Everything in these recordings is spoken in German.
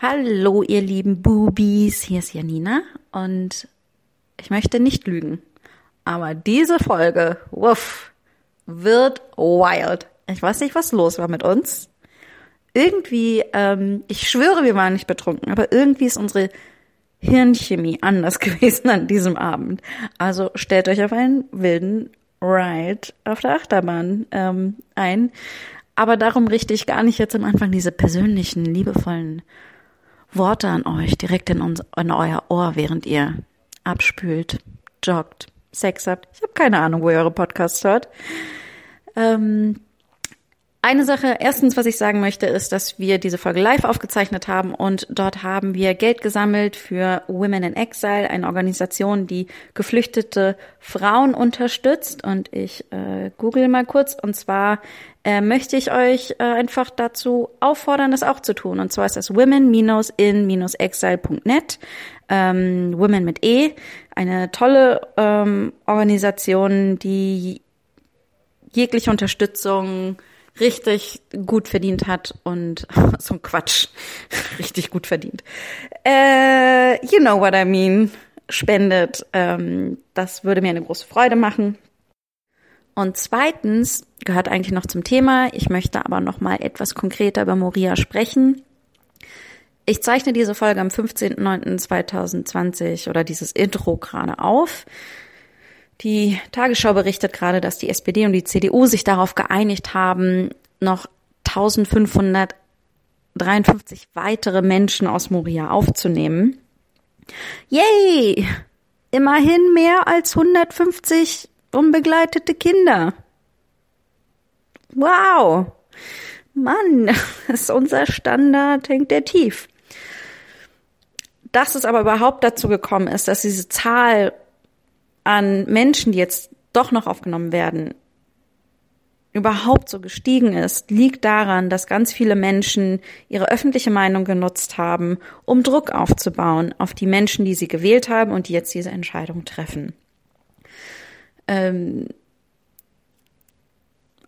Hallo, ihr lieben Boobies, hier ist Janina und ich möchte nicht lügen, aber diese Folge, wuff, wird wild. Ich weiß nicht, was los war mit uns. Irgendwie, ähm, ich schwöre, wir waren nicht betrunken, aber irgendwie ist unsere Hirnchemie anders gewesen an diesem Abend. Also stellt euch auf einen wilden Ride auf der Achterbahn ähm, ein. Aber darum richte ich gar nicht jetzt am Anfang diese persönlichen, liebevollen Worte an euch direkt in, uns, in euer Ohr, während ihr abspült, joggt, Sex habt. Ich habe keine Ahnung, wo ihr eure Podcasts hört. Ähm, eine Sache, erstens, was ich sagen möchte, ist, dass wir diese Folge live aufgezeichnet haben und dort haben wir Geld gesammelt für Women in Exile, eine Organisation, die geflüchtete Frauen unterstützt. Und ich äh, google mal kurz. Und zwar äh, möchte ich euch äh, einfach dazu auffordern, das auch zu tun. Und zwar ist das women-in-exile.net, ähm, Women mit E, eine tolle ähm, Organisation, die jegliche Unterstützung richtig gut verdient hat und so ein Quatsch, richtig gut verdient. Äh, you know what I mean, spendet. Ähm, das würde mir eine große Freude machen. Und zweitens gehört eigentlich noch zum Thema. Ich möchte aber noch mal etwas konkreter über Moria sprechen. Ich zeichne diese Folge am 15.09.2020 oder dieses Intro gerade auf. Die Tagesschau berichtet gerade, dass die SPD und die CDU sich darauf geeinigt haben, noch 1553 weitere Menschen aus Moria aufzunehmen. Yay! Immerhin mehr als 150 unbegleitete Kinder. Wow! Mann, ist unser Standard, hängt der tief. Dass es aber überhaupt dazu gekommen ist, dass diese Zahl an Menschen, die jetzt doch noch aufgenommen werden, überhaupt so gestiegen ist, liegt daran, dass ganz viele Menschen ihre öffentliche Meinung genutzt haben, um Druck aufzubauen auf die Menschen, die sie gewählt haben und die jetzt diese Entscheidung treffen. Ähm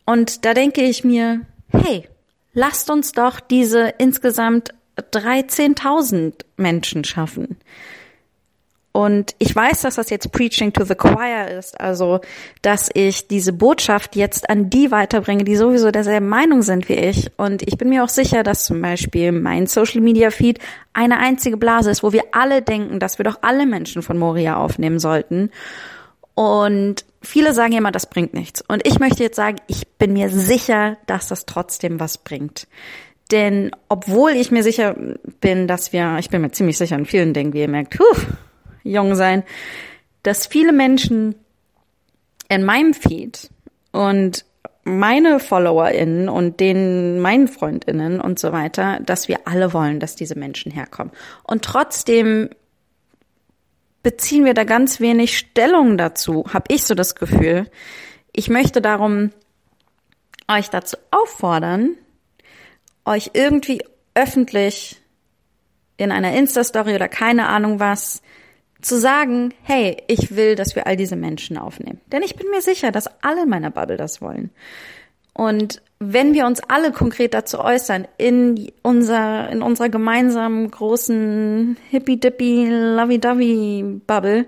und da denke ich mir, hey, lasst uns doch diese insgesamt 13.000 Menschen schaffen. Und ich weiß, dass das jetzt Preaching to the Choir ist, also dass ich diese Botschaft jetzt an die weiterbringe, die sowieso derselben Meinung sind wie ich. Und ich bin mir auch sicher, dass zum Beispiel mein Social Media Feed eine einzige Blase ist, wo wir alle denken, dass wir doch alle Menschen von Moria aufnehmen sollten. Und viele sagen immer, das bringt nichts. Und ich möchte jetzt sagen, ich bin mir sicher, dass das trotzdem was bringt. Denn obwohl ich mir sicher bin, dass wir, ich bin mir ziemlich sicher in vielen Dingen, wie ihr merkt, puh, jung sein, dass viele Menschen in meinem Feed und meine FollowerInnen und den meinen FreundInnen und so weiter, dass wir alle wollen, dass diese Menschen herkommen. Und trotzdem beziehen wir da ganz wenig Stellung dazu, habe ich so das Gefühl. Ich möchte darum euch dazu auffordern, euch irgendwie öffentlich in einer Insta-Story oder keine Ahnung was zu sagen, hey, ich will, dass wir all diese Menschen aufnehmen. Denn ich bin mir sicher, dass alle in meiner Bubble das wollen. Und wenn wir uns alle konkret dazu äußern, in unser, in unserer gemeinsamen großen hippie-dippie, lovey-dovey Bubble,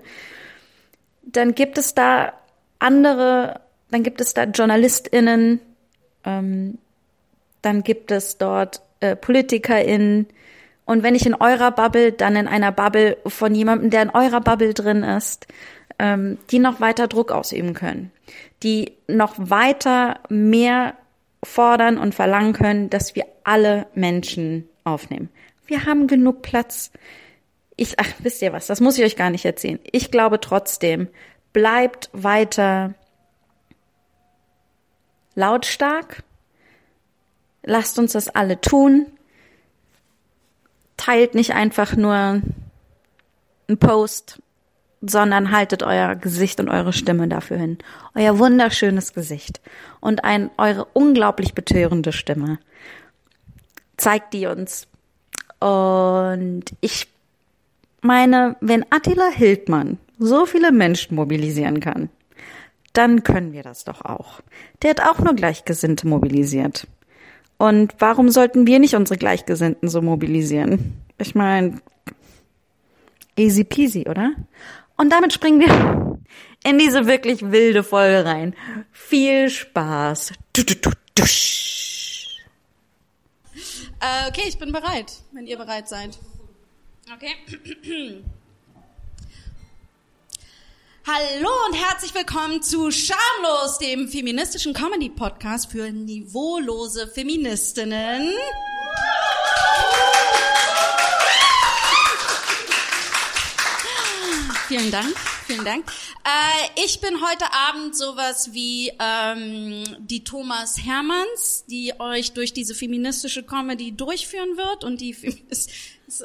dann gibt es da andere, dann gibt es da JournalistInnen, ähm, dann gibt es dort äh, PolitikerInnen, und wenn ich in eurer Bubble, dann in einer Bubble von jemandem, der in eurer Bubble drin ist, ähm, die noch weiter Druck ausüben können, die noch weiter mehr fordern und verlangen können, dass wir alle Menschen aufnehmen. Wir haben genug Platz. Ich, ach, wisst ihr was, das muss ich euch gar nicht erzählen. Ich glaube trotzdem, bleibt weiter lautstark. Lasst uns das alle tun teilt nicht einfach nur einen Post, sondern haltet euer Gesicht und eure Stimme dafür hin. Euer wunderschönes Gesicht und ein, eure unglaublich betörende Stimme. Zeigt die uns. Und ich meine, wenn Attila Hildmann so viele Menschen mobilisieren kann, dann können wir das doch auch. Der hat auch nur Gleichgesinnte mobilisiert. Und warum sollten wir nicht unsere Gleichgesinnten so mobilisieren? Ich meine, easy peasy, oder? Und damit springen wir in diese wirklich wilde Folge rein. Viel Spaß. Du, du, du. Äh, okay, ich bin bereit, wenn ihr bereit seid. Okay. Hallo und herzlich willkommen zu Schamlos, dem feministischen Comedy-Podcast für niveaulose Feministinnen. Vielen Dank, vielen Dank. Äh, ich bin heute Abend sowas wie ähm, die Thomas Hermanns, die euch durch diese feministische Comedy durchführen wird und die Feminist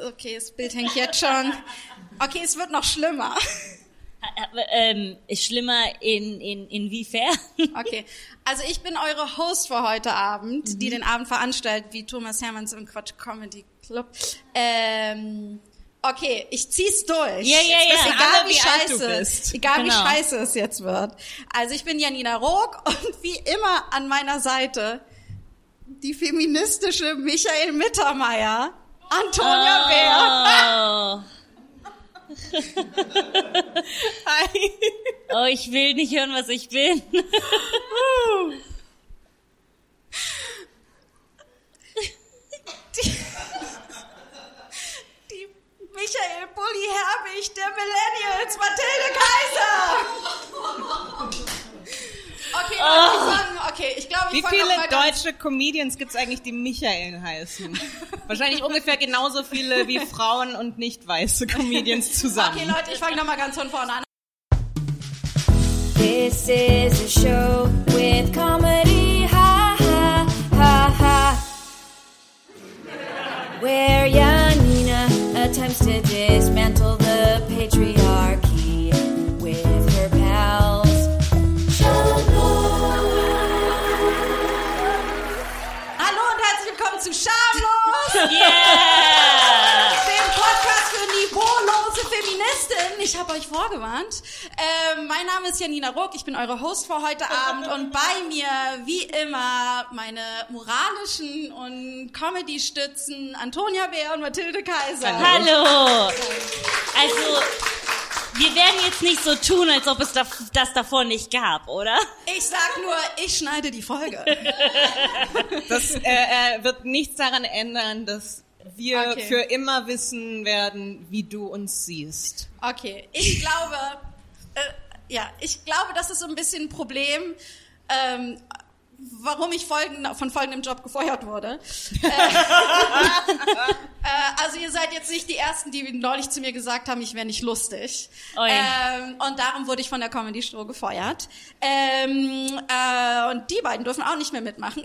okay, das Bild hängt jetzt schon. Okay, es wird noch schlimmer. Ähm, ist schlimmer in, in, inwiefern? Okay, also ich bin eure Host für heute Abend, mhm. die den Abend veranstaltet, wie Thomas Hermanns im Quatsch Comedy Club. Ähm, okay, ich zieh's durch. Ja, ja, ja. Egal wie, wie scheiße, egal genau. wie scheiße es jetzt wird. Also ich bin Janina Rook und wie immer an meiner Seite die feministische Michael Mittermeier, Antonia oh. Bär. Hi. Oh, ich will nicht hören, was ich bin. die, die Michael Bulli Herbig der Millennials, Mathilde Kaiser. Okay, oh. Okay, ich glaube, ich Wie viele deutsche Comedians gibt es eigentlich, die Michael heißen? Wahrscheinlich ungefähr genauso viele wie Frauen und nicht weiße Comedians zusammen. Okay, Leute, ich fange nochmal ganz von vorne an. This is a show with comedy, ha ha ha ha. Where Janina attempts to dismantle the Yeah! Dem Podcast für niveaulose Feministinnen. Ich habe euch vorgewarnt. Ähm, mein Name ist Janina Ruck, ich bin eure Host für heute Abend und bei mir, wie immer, meine moralischen und Comedy-Stützen Antonia Bär und Mathilde Kaiser. Hallo! Also wir werden jetzt nicht so tun, als ob es das davor nicht gab, oder? Ich sag nur, ich schneide die Folge. Das äh, äh, wird nichts daran ändern, dass wir okay. für immer wissen werden, wie du uns siehst. Okay, ich glaube, äh, ja, ich glaube, das ist so ein bisschen ein Problem. Ähm, warum ich folgend, von folgendem Job gefeuert wurde. Äh, äh, also ihr seid jetzt nicht die Ersten, die neulich zu mir gesagt haben, ich wäre nicht lustig. Oh ja. ähm, und darum wurde ich von der Comedy Show gefeuert. Ähm, äh, und die beiden dürfen auch nicht mehr mitmachen.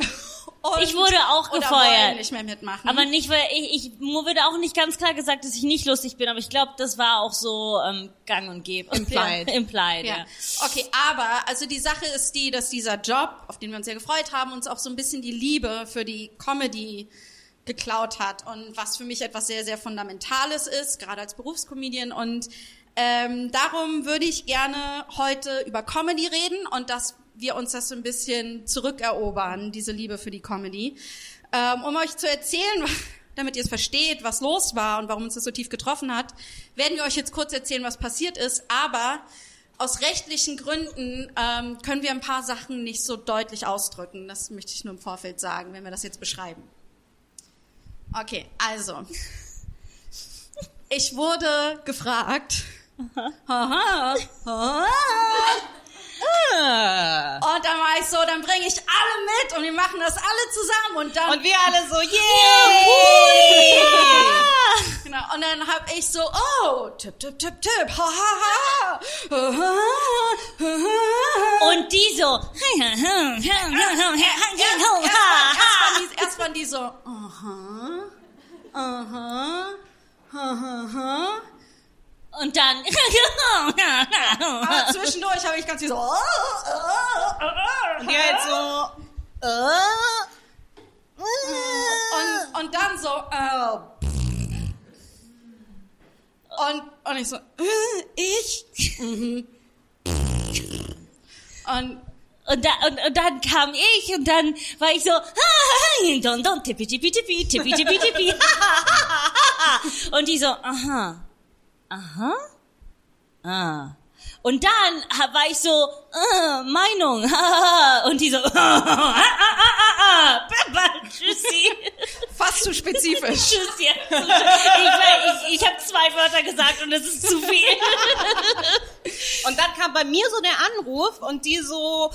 Und, ich wurde auch gefeuert. nicht mehr mitmachen. Aber nicht, weil ich, ich mir wurde auch nicht ganz klar gesagt, dass ich nicht lustig bin, aber ich glaube, das war auch so ähm, gang und gäbe. Implied. Implied, ja. ja. Okay, aber also die Sache ist die, dass dieser Job, auf den wir uns sehr gefreut haben, uns auch so ein bisschen die Liebe für die Comedy geklaut hat und was für mich etwas sehr, sehr Fundamentales ist, gerade als Berufscomedian und ähm, darum würde ich gerne heute über Comedy reden und das wir uns das so ein bisschen zurückerobern, diese Liebe für die Comedy. Ähm, um euch zu erzählen, damit ihr es versteht, was los war und warum uns das so tief getroffen hat, werden wir euch jetzt kurz erzählen, was passiert ist. Aber aus rechtlichen Gründen ähm, können wir ein paar Sachen nicht so deutlich ausdrücken. Das möchte ich nur im Vorfeld sagen, wenn wir das jetzt beschreiben. Okay, also. Ich wurde gefragt. Aha. Aha. Ah. Und dann war ich so, dann bringe ich alle mit und wir machen das alle zusammen und dann und wir alle so yeah. yeah. Genau. Und dann hab ich so oh tipp tipp tipp tipp ha ha ha und die so erst waren die so aha aha aha aha und dann. Aber zwischendurch habe ich ganz viel so. Und die halt so. Und, und dann so. Und, und ich so. Ich? Und und, da, und, und dann kam ich und dann war ich so, don, don, tippi, tippi, tippi, tippi, tippi, tippi, Und die so, aha, aha, ah. Und dann war ich so, äh, Meinung, und die so, ah, ah, ah, ah, ah, tschüssi. Fast zu spezifisch. Tschüss jetzt. Ich, ich, ich habe zwei Wörter gesagt und das ist zu viel. Und dann kam bei mir so der Anruf und die so,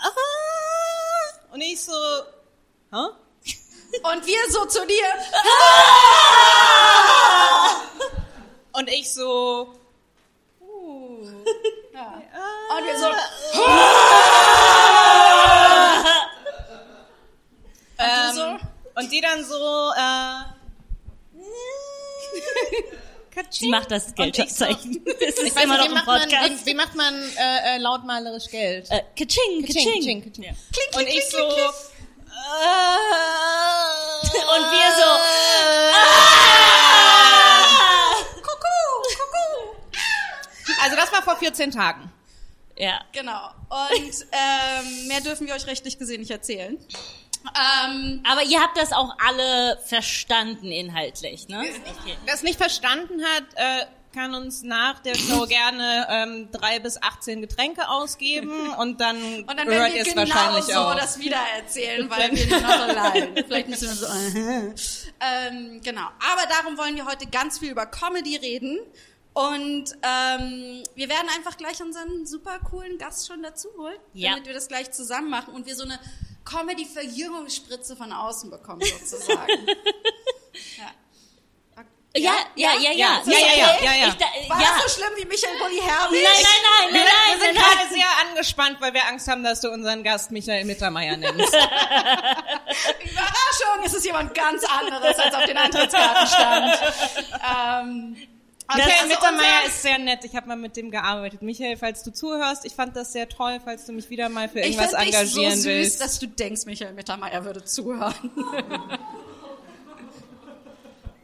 ah, und ich so, hä? Und wir so zu dir. Und ich so, Und wir so. ähm, so? und die dann so, äh, Sie macht das Geldzeichen. Das ist Ich weiß immer noch wie macht man, Podcast. wie, wie macht man äh, äh, lautmalerisch Geld? Äh, Kaching, Kaching. Kaching, Kaching. Ja. und ich so, Und und wir so, Also das war vor 14 Tagen. Ja. Genau. Und ähm, mehr dürfen wir euch rechtlich gesehen nicht erzählen. Ähm, Aber ihr habt das auch alle verstanden inhaltlich, ne? Okay. Wer es nicht verstanden hat, äh, kann uns nach der Show gerne ähm, drei bis 18 Getränke ausgeben und dann, und dann hört ihr es genau wahrscheinlich so auch. das wieder erzählen, weil wir nur noch allein. Vielleicht müssen wir so. ähm, genau. Aber darum wollen wir heute ganz viel über Comedy reden. Und ähm, wir werden einfach gleich unseren super coolen Gast schon dazu holen, Ja. damit wir das gleich zusammen machen und wir so eine Comedy-Verjüngungsspritze von außen bekommen, sozusagen. ja. Ja, ja, ja, ja. Ja, ja, ja, ja, ja, ja. Ich, da, War ja. das so schlimm wie Michael Bulli Herbig? Nein, nein, nein, Wir, nein, nein, wir sind nein, gerade nein. sehr angespannt, weil wir Angst haben, dass du unseren Gast Michael Mittermeier nennst. Überraschung, es ist jemand ganz anderes, als auf den Antrittskarten stand. ähm, Michael also Mittermeier ist sehr nett. Ich habe mal mit dem gearbeitet. Michael, falls du zuhörst, ich fand das sehr toll, falls du mich wieder mal für Ich irgendwas finde dich so engagieren süß, willst. dass du denkst, Michael Mittermeier würde zuhören.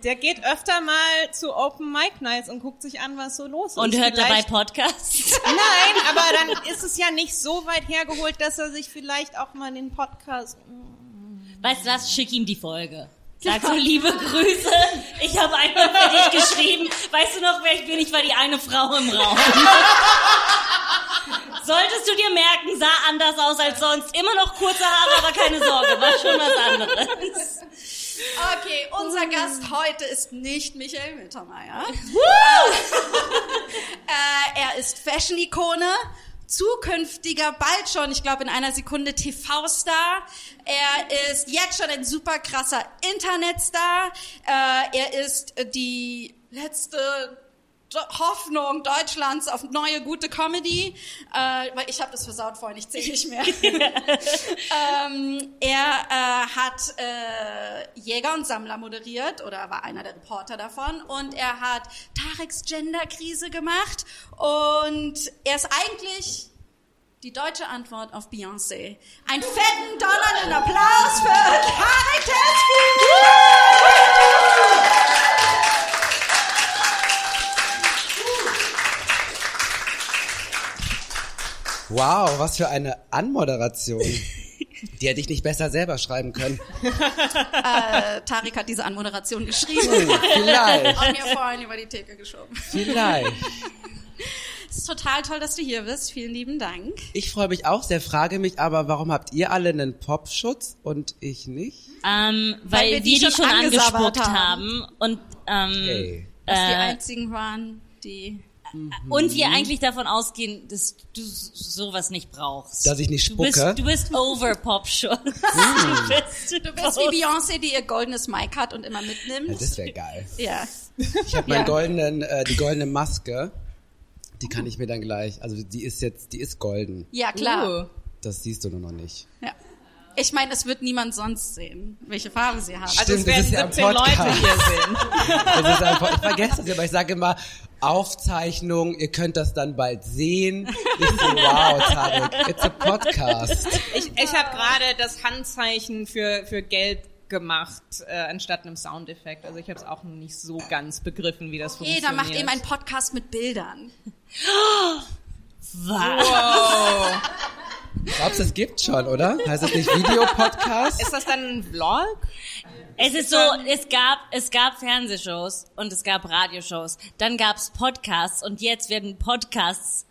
Der geht öfter mal zu Open Mic Nights und guckt sich an, was so los ist. Und hört dabei Vielleicht- Podcasts. Nein, aber dann ist es ja nicht so weit hergeholt, dass er sich vielleicht auch mal den Podcast. Weißt du was, schick ihm die Folge. Sag so, liebe Grüße, ich habe einmal für dich geschrieben. Weißt du noch, wer ich bin? Ich war die eine Frau im Raum. Solltest du dir merken, sah anders aus als sonst. Immer noch kurze Haare, aber keine Sorge, war schon was anderes. Okay, unser Gast heute ist nicht Michael Mittermeier. äh, er ist Fashion-Ikone, zukünftiger, bald schon, ich glaube in einer Sekunde TV-Star. Er ist jetzt schon ein super krasser Internetstar. Äh, er ist die letzte Hoffnung Deutschlands auf neue gute Comedy, äh, weil ich habe das versaut vorhin, ich zähle nicht mehr. ähm, er äh, hat äh, Jäger und Sammler moderiert oder war einer der Reporter davon und er hat Tareks Genderkrise gemacht und er ist eigentlich die deutsche Antwort auf Beyoncé. Ein fetten donnernden Applaus für Tarek Tesfi! Wow, was für eine Anmoderation. Die hätte ich nicht besser selber schreiben können. Äh, Tarek hat diese Anmoderation geschrieben Hm, vielleicht, und mir vorhin über die Theke geschoben. vielleicht. Es ist total toll, dass du hier bist. Vielen lieben Dank. Ich freue mich auch sehr, frage mich aber, warum habt ihr alle einen Popschutz und ich nicht? Ähm, weil, wir die die schon schon angespuckt haben. haben. Und, ähm, Okay. Dass die äh, einzigen waren, die... und wir eigentlich davon ausgehen, dass du sowas nicht brauchst. Dass ich nicht Du bist, spucke? du bist over Popschutz. Du bist, Du bist wie Beyoncé, die ihr goldenes Mic hat und immer Ja, mitnimmt. das wäre geil. Ja. Ich habe meinen Ja. goldenen, äh, die goldene Maske. Die kann ich mir dann gleich, also die ist jetzt, die ist golden. Ja, klar. Uh. Das siehst du nur noch nicht. Ja. Ich meine, es wird niemand sonst sehen, welche Farbe sie hat. Also es Stimmt, das werden ist ja ein 17 Leute Podcast. hier sehen. Das ist einfach, ich vergesse das immer, ich sage immer Aufzeichnung, ihr könnt das dann bald sehen. Ich so, wow, Tarek, it's a podcast. Ich, ich habe gerade das Handzeichen für, für Geld gemacht, äh, anstatt einem Soundeffekt. Also ich habe es auch noch nicht so ganz begriffen, wie das Jeder funktioniert. macht eben einen Podcast mit Bildern. Was? Wow. Glaubst du, es gibt schon, oder? Heißt das nicht Videopodcast? Ist das dann ein Vlog? Es ist so, es gab, es gab Fernsehshows und es gab Radioshows. Dann gab's Podcasts und jetzt werden Podcasts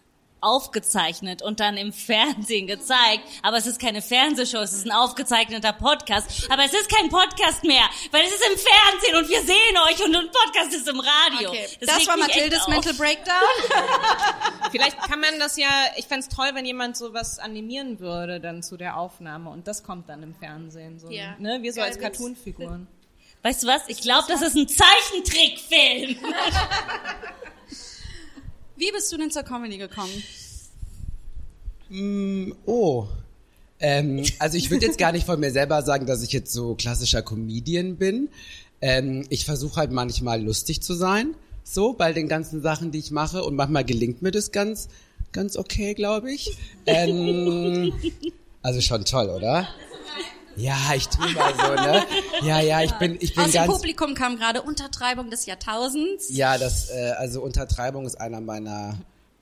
aufgezeichnet und dann im Fernsehen gezeigt. Aber es ist keine Fernsehshow, es ist ein aufgezeichneter Podcast. Aber es ist kein Podcast mehr, weil es ist im Fernsehen und wir sehen euch und ein Podcast ist im Radio. Okay, Das das, war Mathildes. Mental Breakdown. Vielleicht kann man das ja, ich fänd's toll, wenn jemand sowas animieren würde dann zu der Aufnahme und das kommt dann im Fernsehen. So, Ja. ne? Wir so Geil, als Cartoon-Figuren. Weißt du was? Ich glaube, das ist ein Zeichentrickfilm. Wie bist du denn zur Comedy gekommen? Oh. Ähm, also ich würde jetzt gar nicht von mir selber sagen, dass ich jetzt so klassischer Comedian bin. Ähm, ich versuche halt manchmal lustig zu sein, so bei den ganzen Sachen, die ich mache. Und manchmal gelingt mir das ganz, ganz okay, glaube ich. Ähm, also schon toll, oder? Ja, ich tu mal so, ne? Ja, ja, ich bin, ich bin Aus dem ganz. Publikum kam gerade Untertreibung des Jahrtausends. Ja, das, äh, also Untertreibung ist einer meiner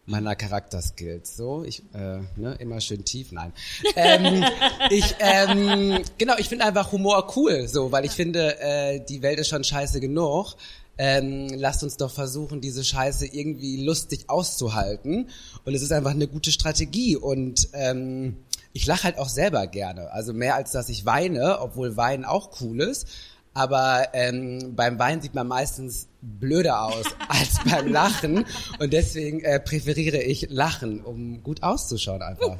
meiner Charakterskills. So, ich, äh, ne, immer schön tief, nein. Ähm, ich, ähm, genau, ich finde einfach Humor cool, so, weil ich finde, äh, die Welt ist schon scheiße genug. Ähm, lasst uns doch versuchen, diese Scheiße irgendwie lustig auszuhalten. Und es ist einfach eine gute Strategie. Und ähm, ich lache halt auch selber gerne. Also mehr als dass ich weine, obwohl Weinen auch cool ist. Aber ähm, beim Weinen sieht man meistens blöder aus als beim Lachen. Und deswegen äh, präferiere ich Lachen, um gut auszuschauen einfach.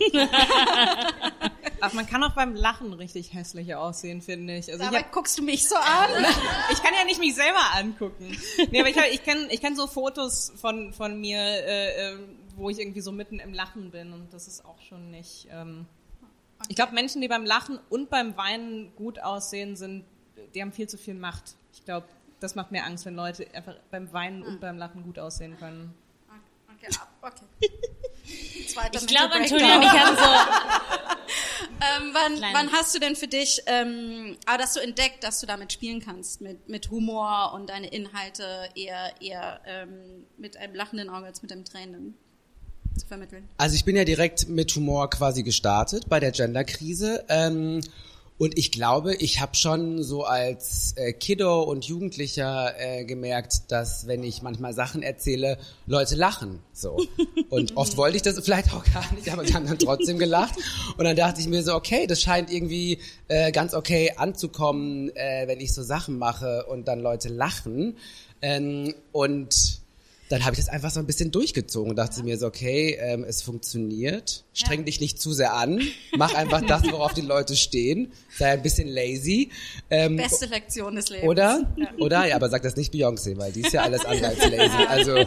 Ach, man kann auch beim Lachen richtig hässlich aussehen, finde ich. Also ich, Dabei hab, guckst du mich so an. ich kann ja nicht mich selber angucken. Nee, aber ich, hab, ich kenne ich kenn so Fotos von, von mir, äh, äh, wo ich irgendwie so mitten im Lachen bin und das ist auch schon nicht... Ähm, ich glaube, Menschen, die beim Lachen und beim Weinen gut aussehen, sind, die haben viel zu viel Macht. Ich glaube, das macht mir Angst, wenn Leute einfach beim Weinen und beim Lachen gut aussehen können. Okay, ab, okay. Zweiter Ich glaube, und ich haben so, Ähm, wann, wann hast du denn für dich, ähm, aber dass du entdeckt, dass du damit spielen kannst, mit, mit Humor und deine Inhalte eher, eher ähm, mit einem lachenden Auge als mit einem tränenden zu vermitteln? Also ich bin ja direkt mit Humor quasi gestartet bei der Genderkrise. Ähm, und ich glaube, ich habe schon so als äh, Kiddo und Jugendlicher äh, gemerkt, dass wenn ich manchmal Sachen erzähle, Leute lachen. So. Und oft wollte ich das vielleicht auch gar nicht, aber sie haben dann trotzdem gelacht. Und dann dachte ich mir so, okay, das scheint irgendwie äh, ganz okay anzukommen, äh, wenn ich so Sachen mache und dann Leute lachen. Ähm, und dann habe ich das einfach so ein bisschen durchgezogen und dachte mir so, okay, ähm, es funktioniert. Streng dich nicht zu sehr an. Mach einfach das, worauf die Leute stehen. Sei ein bisschen lazy. Ähm, Beste Lektion des Lebens. oder? Oder? Ja, aber sag das nicht Beyoncé, weil die ist ja alles andere als lazy. Also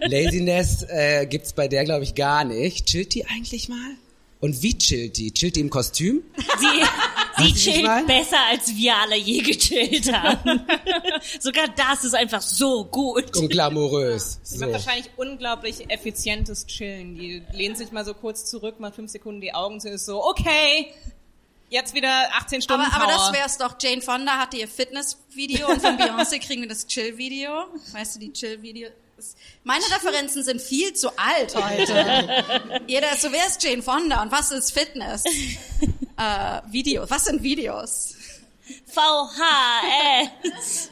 Laziness äh, gibt's bei der, glaube ich, gar nicht. Chillt die eigentlich mal? Und wie chillt die? Chillt die im Kostüm? sie, sie chillt besser, als wir alle je gechillt haben. Sogar das ist einfach so gut. Und glamourös. Sie So. macht wahrscheinlich unglaublich effizientes Chillen. Die lehnt sich mal so kurz zurück, macht fünf Sekunden die Augen zu, ist so, okay, jetzt wieder 18 Stunden Aber, aber das Power. wär's doch. Jane Fonda hatte ihr Fitness-Video und von Beyoncé kriegen wir das Chill-Video. Weißt du, die Chill-Video. Meine Referenzen sind viel zu alt heute. Jeder ist so, wer ist Jane Fonda und was ist Fitness? Äh, Video. Was sind Videos? VHS.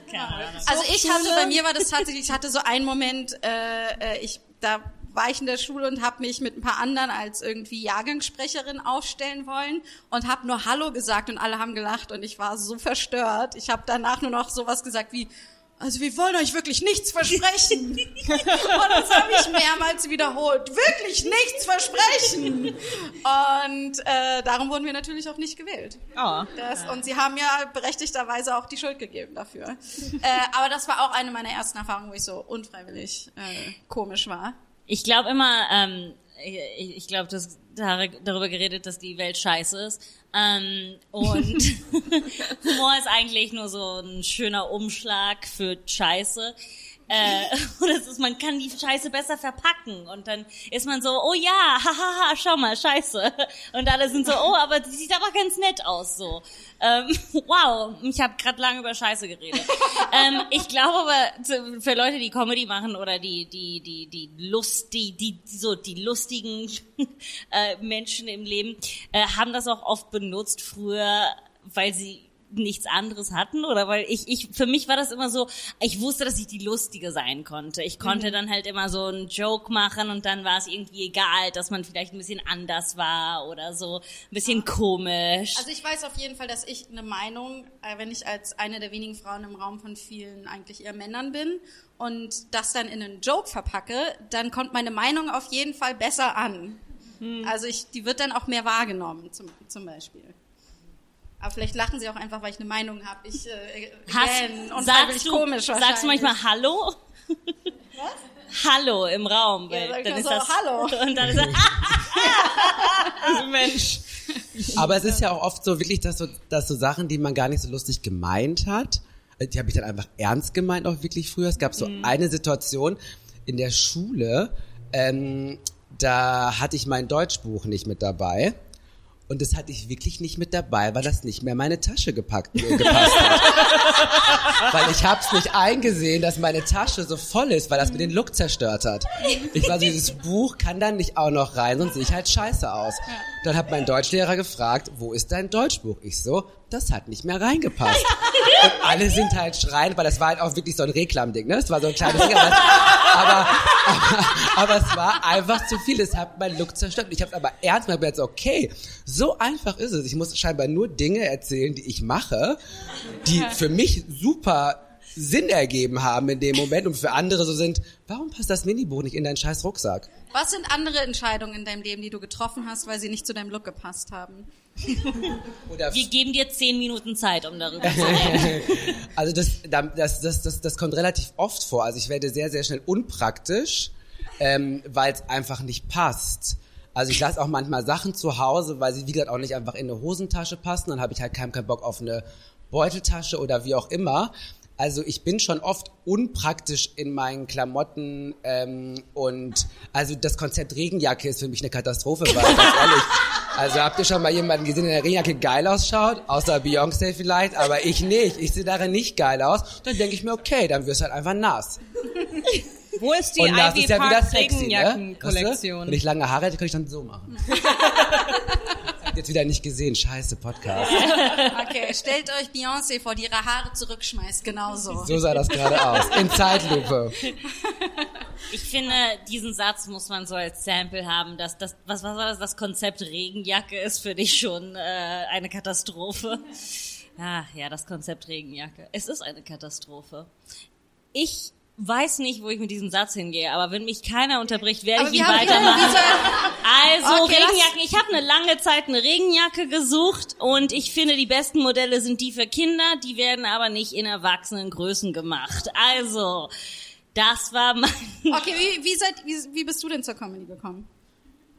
Also ich hatte, bei mir war das tatsächlich, ich hatte so einen Moment, äh, äh, ich, da war ich in der Schule und habe mich mit ein paar anderen als irgendwie Jahrgangssprecherin aufstellen wollen und habe nur Hallo gesagt und alle haben gelacht und ich war so verstört. Ich habe danach nur noch sowas gesagt wie, also wir wollen euch wirklich nichts versprechen. und das habe ich mehrmals wiederholt. Wirklich nichts versprechen. Und äh, darum wurden wir natürlich auch nicht gewählt. Oh. Das, und sie haben ja berechtigterweise auch die Schuld gegeben dafür. äh, aber das war auch eine meiner ersten Erfahrungen, wo ich so unfreiwillig äh, komisch war. Ich glaube immer, ähm, ich, ich glaube, dass darüber geredet, dass die Welt scheiße ist. Ähm, und Humor ist eigentlich nur so ein schöner Umschlag für Scheiße. Äh, es ist, man kann die Scheiße besser verpacken und dann ist man so, oh ja, hahaha, schau mal, Scheiße. Und alle sind so, oh, aber die sieht aber ganz nett aus so. Ähm, wow, ich habe gerade lange über Scheiße geredet. ähm, ich glaube aber für Leute, die Comedy machen oder die die die die Lust, die die so die lustigen äh, Menschen im Leben äh, haben das auch oft benutzt früher, weil sie nichts anderes hatten oder weil ich ich für mich war das immer so ich wusste dass ich die lustige sein konnte. Ich konnte dann halt immer so einen Joke machen und dann war es irgendwie egal dass man vielleicht ein bisschen anders war oder so. Ein bisschen komisch. Also ich weiß auf jeden Fall, dass ich eine Meinung, äh, wenn ich als eine der wenigen Frauen im Raum von vielen eigentlich eher Männern bin und das dann in einen Joke verpacke, dann kommt meine Meinung auf jeden Fall besser an. Also ich, die wird dann auch mehr wahrgenommen, zum, zum Beispiel. Aber vielleicht lachen sie auch einfach, weil ich eine Meinung habe. Ich äh, Hast, unfreiwillig sagst, du, komisch sagst du manchmal Hallo? Hallo im Raum. Ja, weil dann ist so, das, Hallo. Und dann ist das, Mensch. Aber es ist ja auch oft so wirklich, dass so, dass so Sachen, die man gar nicht so lustig gemeint hat, äh, die habe ich dann einfach ernst gemeint auch wirklich früher. Es gab so eine Situation in der Schule, ähm, da hatte ich mein Deutschbuch nicht mit dabei. Und das hatte ich wirklich nicht mit dabei, weil das nicht mehr in meine Tasche gepackt, äh, gepasst hat. weil ich hab's nicht eingesehen, dass meine Tasche so voll ist, weil das mir den Look zerstört hat. Ich war so, dieses Buch kann dann nicht auch noch rein, sonst sehe ich halt scheiße aus. Dann hat mein Deutschlehrer gefragt, wo ist dein Deutschbuch? Ich so, das hat nicht mehr reingepasst. Und alle sind halt schreien, weil das war halt auch wirklich so ein Reklamding, ne? Das war so ein kleines Ding, aber, aber, aber, aber es war einfach zu viel. Es hat meinen Look zerstört. Ich habe aber ernst gemacht, jetzt okay, so einfach ist es. Ich muss scheinbar nur Dinge erzählen, die ich mache, die für mich super Sinn ergeben haben in dem Moment und für andere so sind, warum passt das Minibuch nicht in deinen scheiß Rucksack? Was sind andere Entscheidungen in deinem Leben, die du getroffen hast, weil sie nicht zu deinem Look gepasst haben? Oder wir geben dir zehn Minuten Zeit, um darüber zu reden. Also das, das, das, das, das kommt relativ oft vor. Also ich werde sehr, sehr schnell unpraktisch, ähm, weil es einfach nicht passt. Also ich lasse auch manchmal Sachen zu Hause, weil sie, wie gesagt, auch nicht einfach in eine Hosentasche passen. Dann habe ich halt keinen, keinen Bock auf eine Beuteltasche oder wie auch immer. Also ich bin schon oft unpraktisch in meinen Klamotten ähm, und also das Konzept Regenjacke ist für mich eine Katastrophe, weil ganz ehrlich, also habt ihr schon mal jemanden gesehen, der in der Regenjacke geil ausschaut? Außer Beyoncé vielleicht, aber ich nicht. Ich sehe darin nicht geil aus. Dann denke ich mir, okay, dann wirst du halt einfach nass. Wo ist die und Ivy ja Park sexy, ne? Regenjacken-Kollektion? Wenn ich lange Haare hätte, könnte ich dann so machen. ihr jetzt wieder nicht gesehen. Scheiße Podcast. Okay, stellt euch Beyoncé vor, die ihre Haare zurückschmeißt, genauso. So sah das gerade aus. In Zeitlupe. Ich finde, diesen Satz muss man so als Sample haben, dass das, was, was war das, das Konzept Regenjacke ist für dich schon äh, eine Katastrophe. Ach ja, das Konzept Regenjacke. Es ist eine Katastrophe. Ich weiß nicht, wo ich mit diesem Satz hingehe, aber wenn mich keiner unterbricht, werde Aber ich ihn weitermachen. Also Okay, Regenjacken. Ich habe eine lange Zeit eine Regenjacke gesucht und ich finde, die besten Modelle sind die für Kinder, die werden aber nicht in erwachsenen Größen gemacht. Also, das war mein... Okay, wie, wie, seid, wie, wie bist du denn zur Comedy gekommen?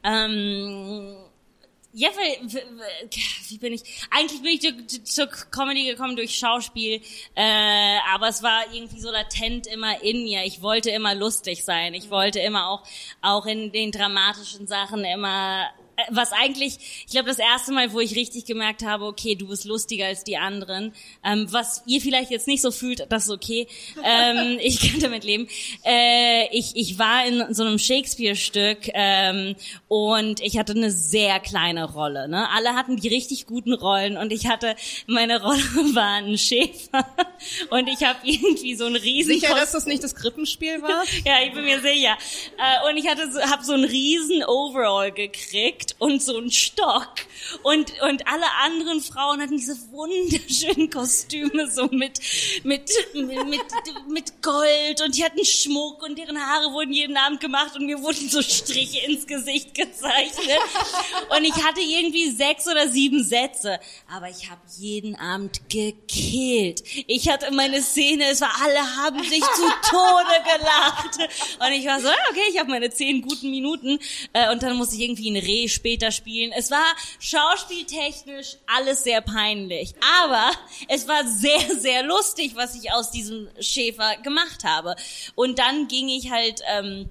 Ähm, ja, wie bin ich? Eigentlich bin ich durch- zur Comedy gekommen durch Schauspiel, äh, aber es war irgendwie so latent immer in mir. Ich wollte immer lustig sein. Ich wollte immer auch, auch in den dramatischen Sachen immer, was eigentlich, ich glaube, das erste Mal, wo ich richtig gemerkt habe, okay, du bist lustiger als die anderen, ähm, was ihr vielleicht jetzt nicht so fühlt, das ist okay. Ähm, ich kann damit leben. Äh, ich, ich war in so einem Shakespeare-Stück ähm, und ich hatte eine sehr kleine Rolle. Ne? Alle hatten die richtig guten Rollen und ich hatte, meine Rolle war ein Schäfer und ich habe irgendwie so einen riesen Sicher, dass das nicht das Krippenspiel war? ja, ich bin mir sicher. Äh, und ich hatte so, hab so einen riesen Overall gekriegt und so einen Stock. Und, und alle anderen Frauen hatten diese wunderschönen Kostüme so mit, mit, mit, mit, mit Gold und die hatten Schmuck und deren Haare wurden jeden Abend gemacht und mir wurden so Striche ins Gesicht gezeichnet. Und ich hatte irgendwie sechs oder sieben Sätze. Aber ich habe jeden Abend gekillt. Ich hatte meine Szene, es war, alle haben sich zu Tode gelacht. Und ich war so, okay, ich habe meine zehn guten Minuten. Äh, und dann musste ich irgendwie ein Reh später spielen. Es war schauspieltechnisch alles sehr peinlich. Aber es war sehr, sehr lustig, was ich aus diesem Schäfer gemacht habe. Und dann ging ich halt... Ähm,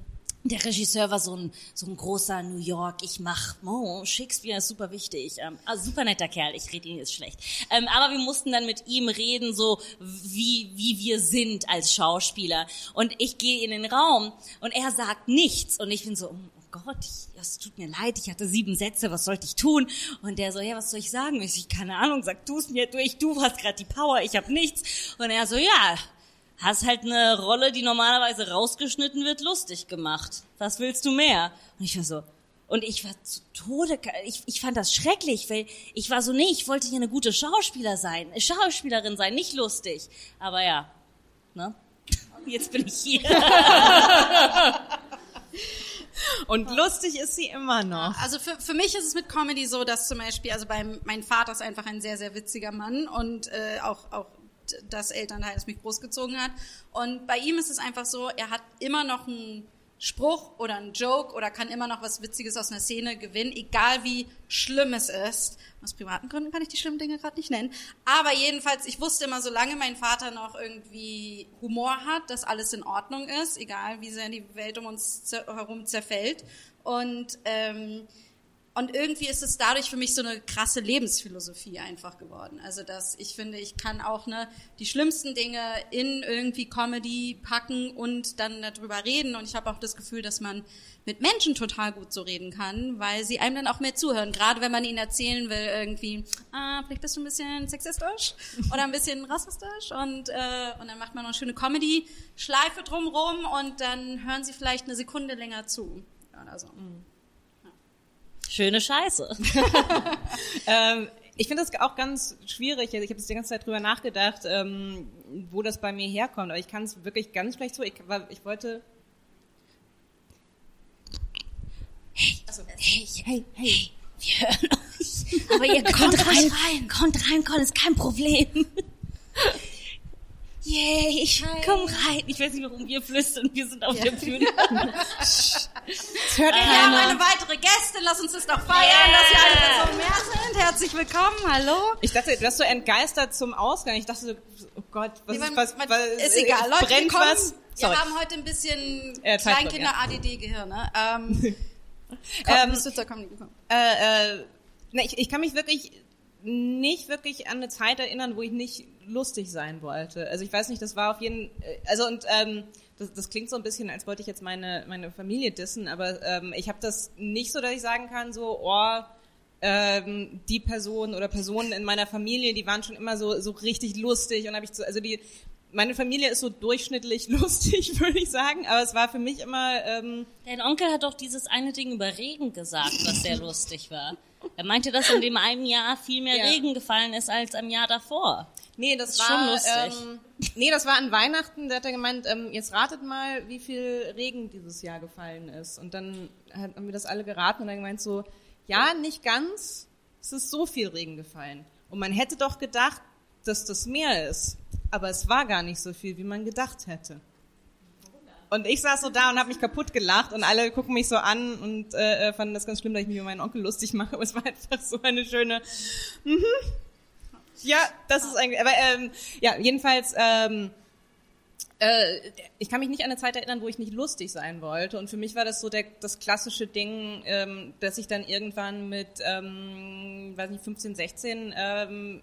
der Regisseur war so ein, so ein großer New York, ich mach, oh, Shakespeare ist super wichtig, ähm, also super netter Kerl, ich rede ihn jetzt schlecht. Ähm, aber wir mussten dann mit ihm reden, so wie, wie wir sind als Schauspieler. Und ich gehe in den Raum und er sagt nichts und ich bin so, oh Gott, ich, es tut mir leid, ich hatte sieben Sätze, was sollte ich tun? Und der so, ja, was soll ich sagen? Ich, so, keine Ahnung, sag du es mir durch, du hast gerade die Power, ich habe nichts. Und er so, ja, hast halt eine Rolle, die normalerweise rausgeschnitten wird, lustig gemacht. Was willst du mehr? Und ich war so, und ich war zu Tode, ich, ich fand das schrecklich, weil ich war so, nee, ich wollte hier eine gute Schauspieler sein, Schauspielerin sein, nicht lustig. Aber ja, ne? Jetzt bin ich hier. Und lustig ist sie immer noch. Also für, für mich ist es mit Comedy so, dass zum Beispiel, also beim, mein Vater ist einfach ein sehr, sehr witziger Mann und äh, auch, auch das Elternteil, das mich großgezogen hat. Und bei ihm ist es einfach so, er hat immer noch einen Spruch oder einen Joke oder kann immer noch was Witziges aus einer Szene gewinnen, egal wie schlimm es ist. Aus privaten Gründen kann ich die schlimmen Dinge gerade nicht nennen. Aber jedenfalls, ich wusste immer, solange mein Vater noch irgendwie Humor hat, dass alles in Ordnung ist, egal wie sehr die Welt um uns herum zerfällt. Und ähm, und irgendwie ist es dadurch für mich so eine krasse Lebensphilosophie einfach geworden. Also dass ich finde, ich kann auch ne, die schlimmsten Dinge in irgendwie Comedy packen und dann darüber reden. Und ich habe auch das Gefühl, dass man mit Menschen total gut so reden kann, weil sie einem dann auch mehr zuhören. Gerade wenn man ihnen erzählen will, irgendwie, ah, vielleicht bist du ein bisschen sexistisch oder ein bisschen rassistisch und, äh, und dann macht man noch eine schöne Comedy-Schleife drumrum und dann hören sie vielleicht eine Sekunde länger zu. Oder so. Mhm. Schöne Scheiße. ähm, ich finde das auch ganz schwierig. Also ich habe jetzt die ganze Zeit drüber nachgedacht, ähm, wo das bei mir herkommt. Aber ich kann es wirklich ganz schlecht so. Ich, ich wollte. Hey, also, hey, hey, hey, wir hören euch. Aber ihr kommt rein, rein, kommt rein, kommt, ist kein Problem. Yay, ich Hi. komm rein. Ich weiß nicht, warum wir flüstern, wir sind auf ja. der Bühne. das hört wir haben eine weitere Gäste, lass uns das doch feiern, yeah. dass wir eine Person mehr sind. Herzlich willkommen, hallo. Ich dachte, du hast so entgeistert zum Ausgang. Ich dachte, oh Gott, was nee, ist, was, was, ist egal. Leute, brennt kommen, was? Sorry. Wir haben heute ein bisschen äh, Kleinkinder-ADD-Gehirne. Ähm, komm, ähm, bist du zur? Äh, äh, ne, ich, ich kann mich wirklich nicht wirklich an eine Zeit erinnern, wo ich nicht lustig sein wollte. Also ich weiß nicht, das war auf jeden äh, also und ähm, das, das klingt so ein bisschen, als wollte ich jetzt meine meine Familie dissen, aber ähm, ich habe das nicht so, dass ich sagen kann, so oh ähm, die Person oder Personen in meiner Familie, die waren schon immer so so richtig lustig und habe ich so also die meine Familie ist so durchschnittlich lustig, würde ich sagen, aber es war für mich immer. Ähm Dein Onkel hat doch dieses eine Ding über Regen gesagt, was sehr lustig war. Er meinte, dass in dem einen Jahr viel mehr ja. Regen gefallen ist als im Jahr davor. Nee, das, das war ähm, nee, das war an Weihnachten. Da hat er gemeint, ähm, jetzt ratet mal, wie viel Regen dieses Jahr gefallen ist. Und dann haben wir das alle geraten und er gemeint so, ja, nicht ganz. Es ist so viel Regen gefallen. Und man hätte doch gedacht, dass das mehr ist aber es war gar nicht so viel, wie man gedacht hätte. Und ich saß so da und habe mich kaputt gelacht und alle gucken mich so an und äh, fanden das ganz schlimm, dass ich mich über meinen Onkel lustig mache. Aber es war einfach so eine schöne. Mhm. Ja, das ist eigentlich. Aber ähm, ja, jedenfalls. Ähm, äh, ich kann mich nicht an eine Zeit erinnern, wo ich nicht lustig sein wollte. Und für mich war das so der, das klassische Ding, ähm, dass ich dann irgendwann mit, ähm, weiß nicht, 15, 16 ähm,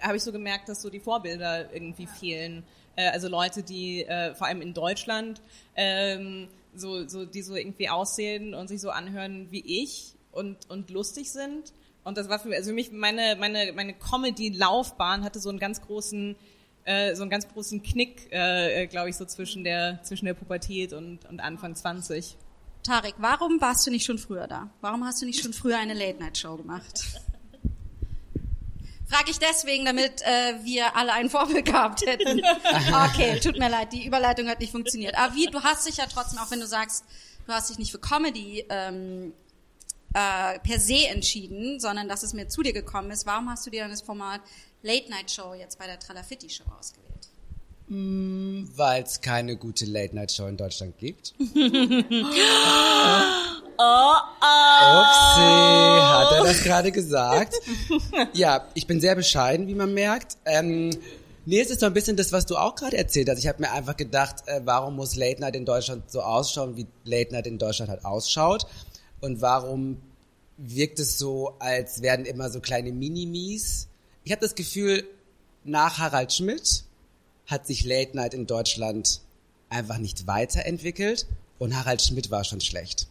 habe ich so gemerkt, dass so die Vorbilder irgendwie fehlen. Äh, also Leute, die äh, vor allem in Deutschland ähm, so, so, die so irgendwie aussehen und sich so anhören wie ich und, und lustig sind. Und das war für mich, also für mich meine, meine, meine Comedy-Laufbahn hatte so einen ganz großen, äh, so einen ganz großen Knick, äh, äh glaube ich, so zwischen der, zwischen der Pubertät und, und Anfang 20. Tarek, warum warst du nicht schon früher da? Warum hast du nicht schon früher eine Late-Night-Show gemacht? Frage ich deswegen, damit äh, wir alle ein Vorbild gehabt hätten. Okay, tut mir leid, die Überleitung hat nicht funktioniert. Aber wie, du hast dich ja trotzdem, auch wenn du sagst, du hast dich nicht für Comedy ähm, äh, per se entschieden, sondern dass es mir zu dir gekommen ist. Warum hast du dir dann das Format Late Night Show jetzt bei der Tralafitti Show ausgewählt? Mm, Weil es keine gute Late Night Show in Deutschland gibt. Oh, oh. Upsi, hat er das gerade gesagt? Ja, ich bin sehr bescheiden, wie man merkt. Ähm, nee, es ist so ein bisschen das, was du auch gerade erzählt hast. Ich habe mir einfach gedacht, äh, warum muss Late Night in Deutschland so ausschauen, wie Late Night in Deutschland halt ausschaut? Und warum wirkt es so, als werden immer so kleine Minimis? Ich habe das Gefühl, nach Harald Schmidt hat sich Late Night in Deutschland einfach nicht weiterentwickelt und Harald Schmidt war schon schlecht.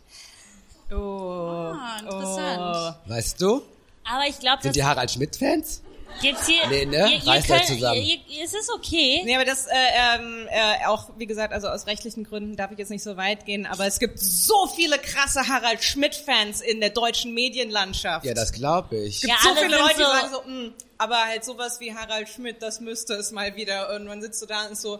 Oh. Ah, interessant. Weißt du? Aber ich glaube, Sind die Harald Schmidt-Fans? Gibt's hier. Nee, ne? Ihr, ihr könnt, zusammen. Ihr, ihr, es ist okay. Nee, aber das, äh, ähm, äh, auch, wie gesagt, also aus rechtlichen Gründen darf ich jetzt nicht so weit gehen, aber es gibt so viele krasse Harald Schmidt-Fans in der deutschen Medienlandschaft. Ja, das glaube ich. Es gibt Ja, so alle viele Leute, die so- sagen so, mh, aber halt sowas wie Harald Schmidt, das müsste es mal wieder. Irgendwann sitzt du da und ist so,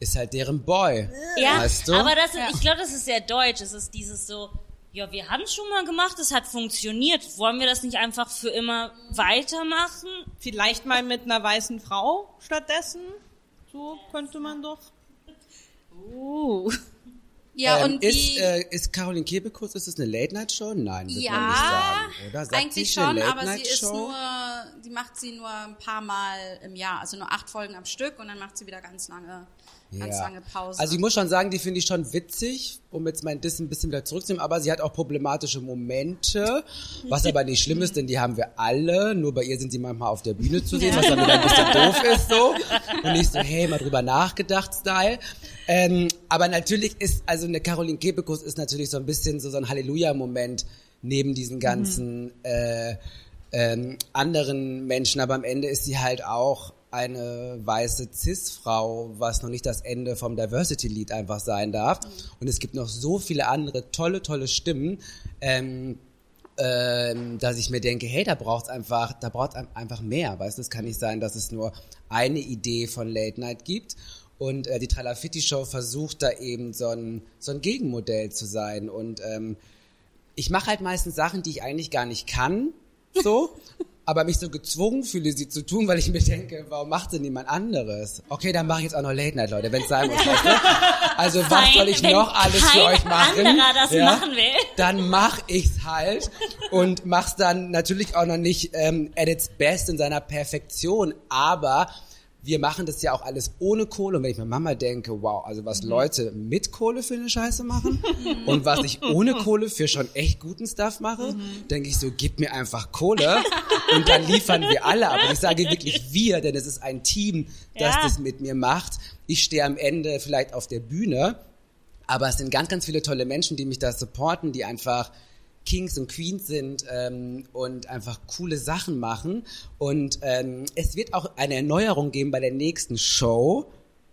Ist halt deren Boy. Ja, Weißt du? aber das, ist- ich glaube, das ist sehr deutsch. Es ist dieses so, ja, wir haben es schon mal gemacht, es hat funktioniert. Wollen wir das nicht einfach für immer weitermachen? vielleicht mal mit einer weißen Frau stattdessen. So könnte man doch. Uh. Ja, ähm, und ist, die, äh, ist Caroline Kebekus, ist das eine Late-Night-Show? Nein, wird man nicht ja, sagen, oder? Sagt eigentlich schon, aber sie ist nur, die macht sie nur ein paar Mal im Jahr, also nur acht Folgen am Stück und dann macht sie wieder ganz lange, ganz lange Pause. Also ich muss schon sagen, die finde ich schon witzig, um jetzt mein Diss ein bisschen wieder zurückzunehmen, aber sie hat auch problematische Momente, was aber nicht schlimm ist, denn die haben wir alle, nur bei ihr sind sie manchmal auf der Bühne zu sehen, was dann wieder ein bisschen doof ist so. Und nicht so, hey, mal drüber nachgedacht Style. Ähm, aber natürlich ist, also eine Caroline Kebekus ist natürlich so ein bisschen so, so ein Halleluja-Moment neben diesen ganzen äh, ähm, anderen Menschen, aber am Ende ist sie halt auch eine weiße Cis-Frau, was noch nicht das Ende vom Diversity-Lied einfach sein darf. Und es gibt noch so viele andere tolle, tolle Stimmen, ähm, ähm, dass ich mir denke, hey, da braucht's einfach, da braucht einfach mehr. Weißt du, es kann nicht sein, dass es nur eine Idee von Late Night gibt. Und äh, die Tralafitti Show versucht da eben so ein, so ein Gegenmodell zu sein. Und ähm, ich mache halt meistens Sachen, die ich eigentlich gar nicht kann, so, aber mich so gezwungen fühle, sie zu tun, weil ich mir denke, warum macht denn niemand anderes? Okay, dann mache ich jetzt auch noch Late Night, Leute, wenn es sein muss. Also was Fein, soll ich noch alles für euch machen? anderer das machen will. Dann mach ich's halt und mach's dann natürlich auch noch nicht ähm, at its best in seiner Perfektion, aber wir machen das ja auch alles ohne Kohle. Und wenn ich mir Mama denke, wow, also was Leute mit Kohle für eine Scheiße machen und was ich ohne Kohle für schon echt guten Stuff mache, denke ich so, gib mir einfach Kohle und dann liefern wir alle. Aber ich sage wirklich wir, denn es ist ein Team, das Ja. das mit mir macht. Ich stehe am Ende vielleicht auf der Bühne, aber es sind ganz, ganz viele tolle Menschen, die mich da supporten, die einfach Kings und Queens sind ähm, und einfach coole Sachen machen. Und ähm, es wird auch eine Erneuerung geben bei der nächsten Show.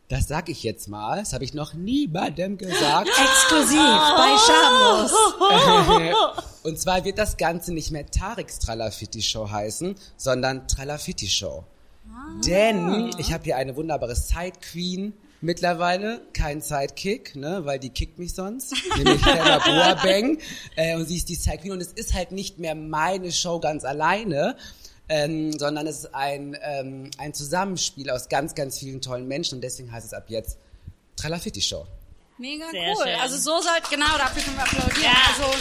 Das sag ich jetzt mal. Das habe ich noch niemandem gesagt. Exklusiv bei Schamlos. Und zwar wird das Ganze nicht mehr Tariks Tralafitti Show heißen, sondern Tralafitti Show. Denn ich habe hier eine wunderbare Side Queen mittlerweile, kein Sidekick, ne, weil die kickt mich sonst, nämlich Hannah Boabeng. Äh, und sie ist die Side Queen und es ist halt nicht mehr meine Show ganz alleine, ähm, sondern es ist ein, ähm, ein Zusammenspiel aus ganz, ganz vielen tollen Menschen und deswegen heißt es ab jetzt Tralafitti Show. Mega Sehr cool. schön. Also so sollte, genau, dafür können wir applaudieren. Ja. Also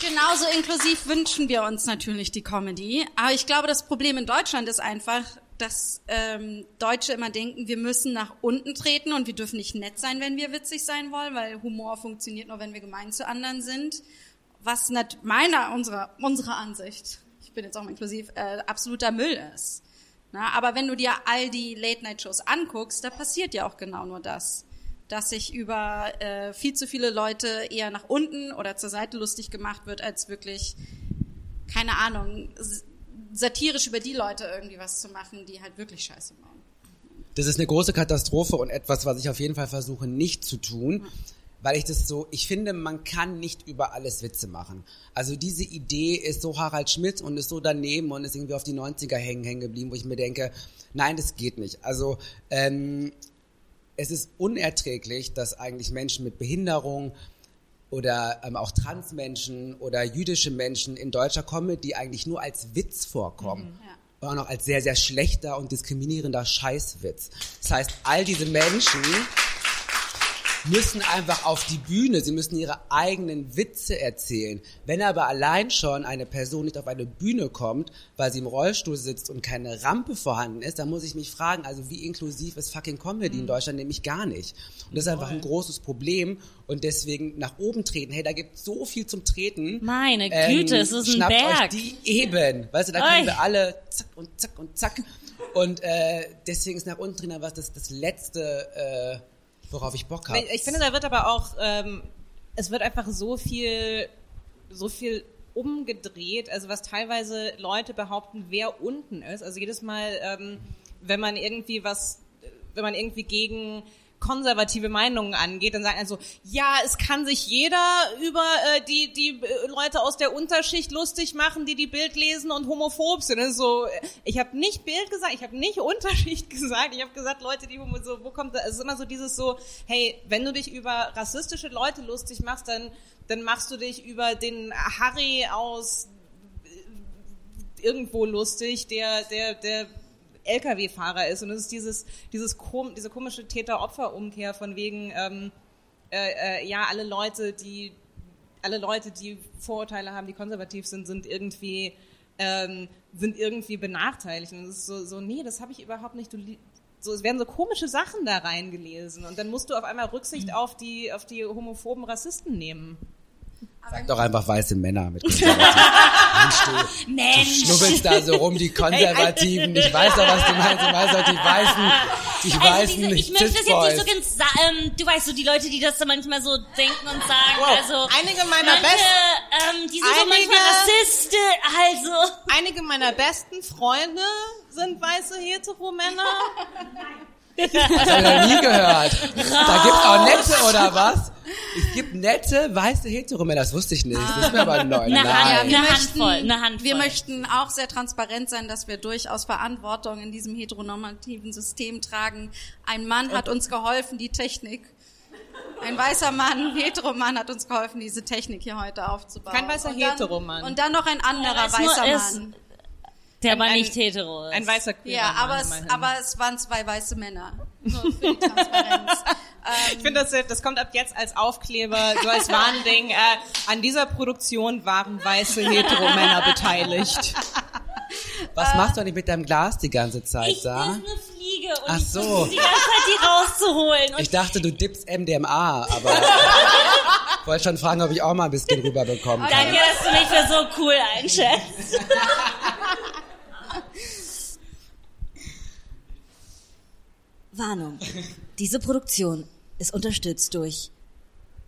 genauso inklusiv wünschen wir uns natürlich die Comedy. Aber ich glaube, das Problem in Deutschland ist einfach, dass ähm, Deutsche immer denken, wir müssen nach unten treten und wir dürfen nicht nett sein, wenn wir witzig sein wollen, weil Humor funktioniert nur, wenn wir gemein zu anderen sind. Was nat meiner, unserer, unserer Ansicht, ich bin jetzt auch mal inklusiv, äh, absoluter Müll ist. Na, aber wenn du dir all die Late-Night-Shows anguckst, da passiert ja auch genau nur das. Dass sich über äh, viel zu viele Leute eher nach unten oder zur Seite lustig gemacht wird, als wirklich, keine Ahnung, satirisch über die Leute irgendwie was zu machen, die halt wirklich Scheiße bauen. Das ist eine große Katastrophe und etwas, was ich auf jeden Fall versuche nicht zu tun, weil ich das so, ich finde, man kann nicht über alles Witze machen. Also diese Idee ist so Harald Schmidt und ist so daneben und ist irgendwie auf die 90er hängen, hängen geblieben, wo ich mir denke, nein, das geht nicht. Also ähm, es ist unerträglich, dass eigentlich Menschen mit Behinderung oder ähm, auch Transmenschen oder jüdische Menschen in deutscher Comedy eigentlich nur als Witz vorkommen. Und auch noch als sehr, sehr schlechter und diskriminierender Scheißwitz. Das heißt, all diese Menschen müssen einfach auf die Bühne, sie müssen ihre eigenen Witze erzählen. Wenn aber allein schon eine Person nicht auf eine Bühne kommt, weil sie im Rollstuhl sitzt und keine Rampe vorhanden ist, dann muss ich mich fragen, also wie inklusiv ist fucking Comedy in Deutschland nämlich gar nicht. Und das ist einfach ein großes Problem und deswegen nach oben treten. Hey, da gibt so viel zum Treten. Meine Güte, es ist ein schnappt Berg. Euch die eben. Weißt du, da Oi. können wir alle zack und zack und zack. Und äh, deswegen ist nach unten treten einfach das, das Letzte, äh, worauf ich Bock habe. Ich, finde, da wird aber auch, ähm, es wird einfach so viel, so viel umgedreht, also was teilweise Leute behaupten, wer unten ist. Also jedes Mal, ähm, wenn man irgendwie was, wenn man irgendwie gegen konservative Meinungen angeht, dann sagen also, ja, es kann sich jeder über äh, die die äh, Leute aus der Unterschicht lustig machen, die die Bild lesen und homophob sind. Ist so, ich habe nicht Bild gesagt, ich habe nicht Unterschicht gesagt, ich habe gesagt, Leute, die homo so, wo kommt das? Es ist immer so dieses so, hey, wenn du dich über rassistische Leute lustig machst, dann dann machst du dich über den Harry aus äh, irgendwo lustig, der der der LKW-Fahrer ist. Und es ist dieses dieses kom diese komische Täter-Opfer-Umkehr von wegen ähm, äh, äh, ja alle Leute die alle Leute die Vorurteile haben die konservativ sind sind irgendwie ähm, sind irgendwie benachteiligt. Und es ist so so nee das habe ich überhaupt nicht. Du so es werden so komische Sachen da reingelesen. Und dann musst du auf einmal Rücksicht auf die auf die homophoben Rassisten nehmen. Sag doch einfach weiße Männer mit konservativen. Mensch, du, Mensch. du schnubbelst da so rum, die Konservativen. Ich weiß doch, was du meinst. Du weißt doch, die Weißen, die Also Weißen diese, ich möchte das jetzt nicht so ganz sa- ähm, du weißt so, die Leute, die das da manchmal so denken und sagen, Wow. also Einige meiner manche, besten- ähm, die sind so einige- manchmal Rassisten, also einige meiner besten Freunde sind weiße Heteromänner Das habe ich noch nie gehört. Da gibt's auch nette, oder was? Es gibt nette, weiße Heteromänner. Das wusste ich nicht. Das ist mir aber neu. Eine, Hand, eine Handvoll, eine Handvoll. Wir möchten auch sehr transparent sein, dass wir durchaus Verantwortung in diesem heteronormativen System tragen. Ein Mann hat uns geholfen, die Technik. Ein weißer Mann, ein Heteromann hat uns geholfen, diese Technik hier heute aufzubauen. Kein weißer Und dann- Heteromann. Und dann noch ein anderer Ja, weißer Mann. Der ein- nicht hetero ist. ein weißer queerer Ja, aber es, aber es waren zwei weiße Männer. Nur für die Transparenz. ich finde, das, das kommt ab jetzt als Aufkleber, so als Warnding. Äh, an dieser Produktion waren weiße Heteromänner beteiligt. Was machst du eigentlich mit deinem Glas die ganze Zeit, ich ist Sarah? eine Fliege und Ach ich so. versuche die ganze Zeit die rauszuholen. Und Ich dachte, du dippst MDMA, aber wollte schon fragen, ob ich auch mal ein bisschen rüberbekommen kann. danke, dass du mich für so cool einschätzt. Warnung. Diese Produktion ist unterstützt durch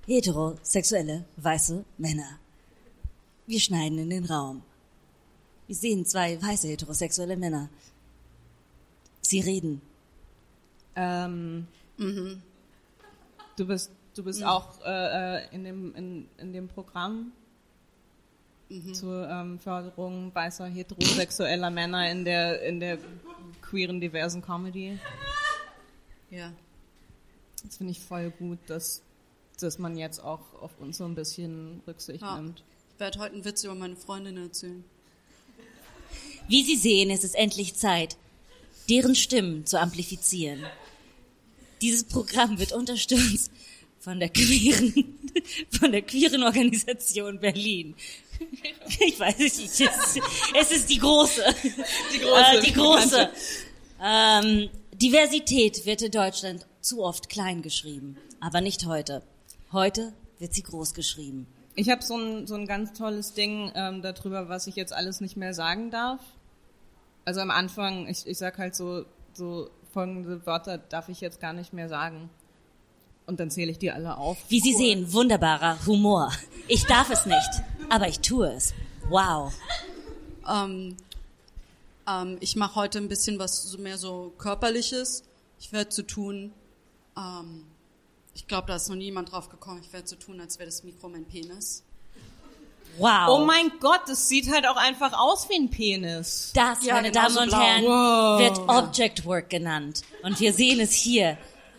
heterosexuelle weiße Männer. Wir schneiden in den Raum. Wir sehen zwei weiße heterosexuelle Männer. Sie reden. Ähm, Du bist, du bist auch äh, in, dem, in, in dem Programm zur ähm, Förderung weißer heterosexueller Männer in der, in der queeren, diversen Comedy. Ja. Das finde ich voll gut, dass, dass man jetzt auch auf uns so ein bisschen Rücksicht Ja. nimmt. Ich werde heute einen Witz über meine Freundin erzählen. Wie Sie sehen, es ist endlich Zeit, deren Stimmen zu amplifizieren. Dieses Programm wird unterstützt von der queeren, von der queeren Organisation Berlin. Ich weiß nicht, es ist, es ist die große. Die große, Äh, die große. Ähm, Diversität wird in Deutschland zu oft klein geschrieben, aber nicht heute. Heute wird sie groß geschrieben. Ich habe so ein, so ein ganz tolles Ding ähm, darüber, was ich jetzt alles nicht mehr sagen darf. Also am Anfang, ich, ich sag halt so, so folgende Wörter darf ich jetzt gar nicht mehr sagen. Und dann zähle ich die alle auf. Wie Sie sehen, wunderbarer Humor. Ich darf es nicht, aber ich tue es. Wow. Ähm, ähm, ich mache heute ein bisschen was so mehr so körperliches. Ich werde zu tun. Ähm, ich glaube, da ist noch niemand drauf gekommen. Ich werde so tun, als wäre das Mikro mein Penis. Wow. Oh mein Gott, das sieht halt auch einfach aus wie ein Penis. Das, Ja, meine Damen und blau. Herren, wird Object Work genannt. Und wir sehen es hier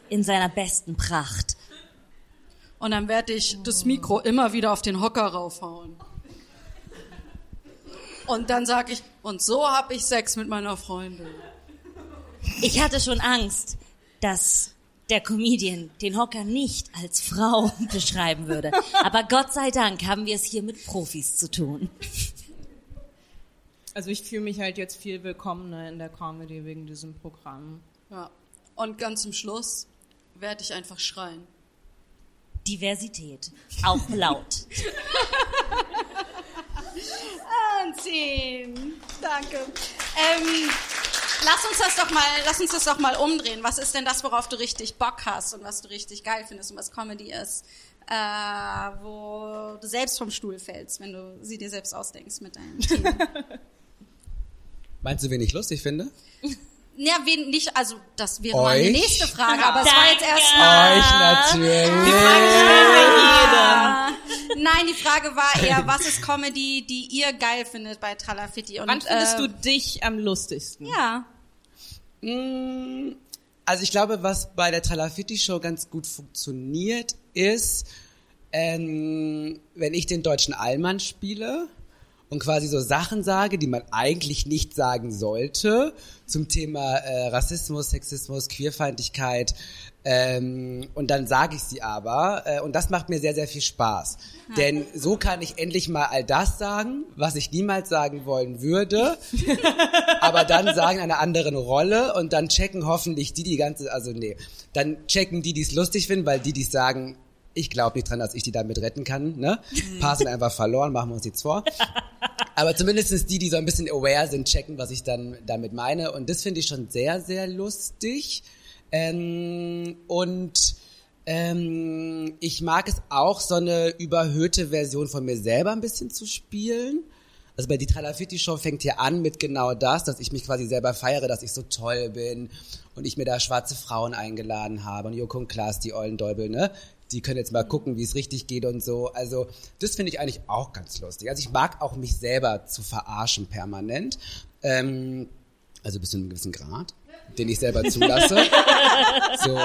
in seiner besten Pracht. Und dann werde ich das Mikro immer wieder auf den Hocker raufhauen. Und dann sage ich, und so habe ich Sex mit meiner Freundin. Ich hatte schon Angst, dass der Comedian den Hocker nicht als Frau beschreiben würde. Aber Gott sei Dank haben wir es hier mit Profis zu tun. Also ich fühle mich halt jetzt viel willkommener in der Comedy wegen diesem Programm. Ja. Und ganz zum Schluss werde ich einfach schreien. Diversität. Auch laut. Anziehen. Danke. Ähm, lass uns das doch mal, lass uns das doch mal umdrehen. Was ist denn das, worauf du richtig Bock hast und was du richtig geil findest und was Comedy ist? Äh, wo du selbst vom Stuhl fällst, wenn du sie dir selbst ausdenkst mit deinem Team. Meinst du, wen ich lustig finde? ja, wen nicht, also das wäre meine nächste Frage, aber es war jetzt erstmal. Euch natürlich. Nein, die Frage war eher, was ist Comedy, die ihr geil findet bei Tralafitti? Und, Wann findest äh, du dich am lustigsten? Ja. Mm, Also ich glaube, was bei der Tralafitti Show ganz gut funktioniert, ist, ähm, wenn ich den deutschen Allmann spiele und quasi so Sachen sage, die man eigentlich nicht sagen sollte, zum Thema äh, Rassismus, Sexismus, Queerfeindlichkeit. Ähm, und dann sage ich sie aber äh, und das macht mir sehr, sehr viel Spaß. Denn so kann ich endlich mal all das sagen, was ich niemals sagen wollen würde, aber dann sagen in einer anderen Rolle und dann checken hoffentlich die die ganze, also nee, dann checken die, die es lustig finden, weil die, die es sagen, ich glaube nicht dran, dass ich die damit retten kann, ne? Paar sind einfach verloren, machen wir uns nichts vor. Aber zumindest die, die so ein bisschen aware sind, checken, was ich dann damit meine. Und das finde ich schon sehr, sehr lustig. Ähm, und ähm, ich mag es auch, so eine überhöhte Version von mir selber ein bisschen zu spielen. Also bei die Tralafitti Show fängt hier an mit genau das, dass ich mich quasi selber feiere, dass ich so toll bin und ich mir da schwarze Frauen eingeladen habe und Joko und Klaas, die Eulendäubel, ne? Die können jetzt mal gucken, wie es richtig geht und so. Also das finde ich eigentlich auch ganz lustig. Also ich mag auch mich selber zu verarschen permanent. Ähm, also bis zu einem gewissen Grad, den ich selber zulasse. so,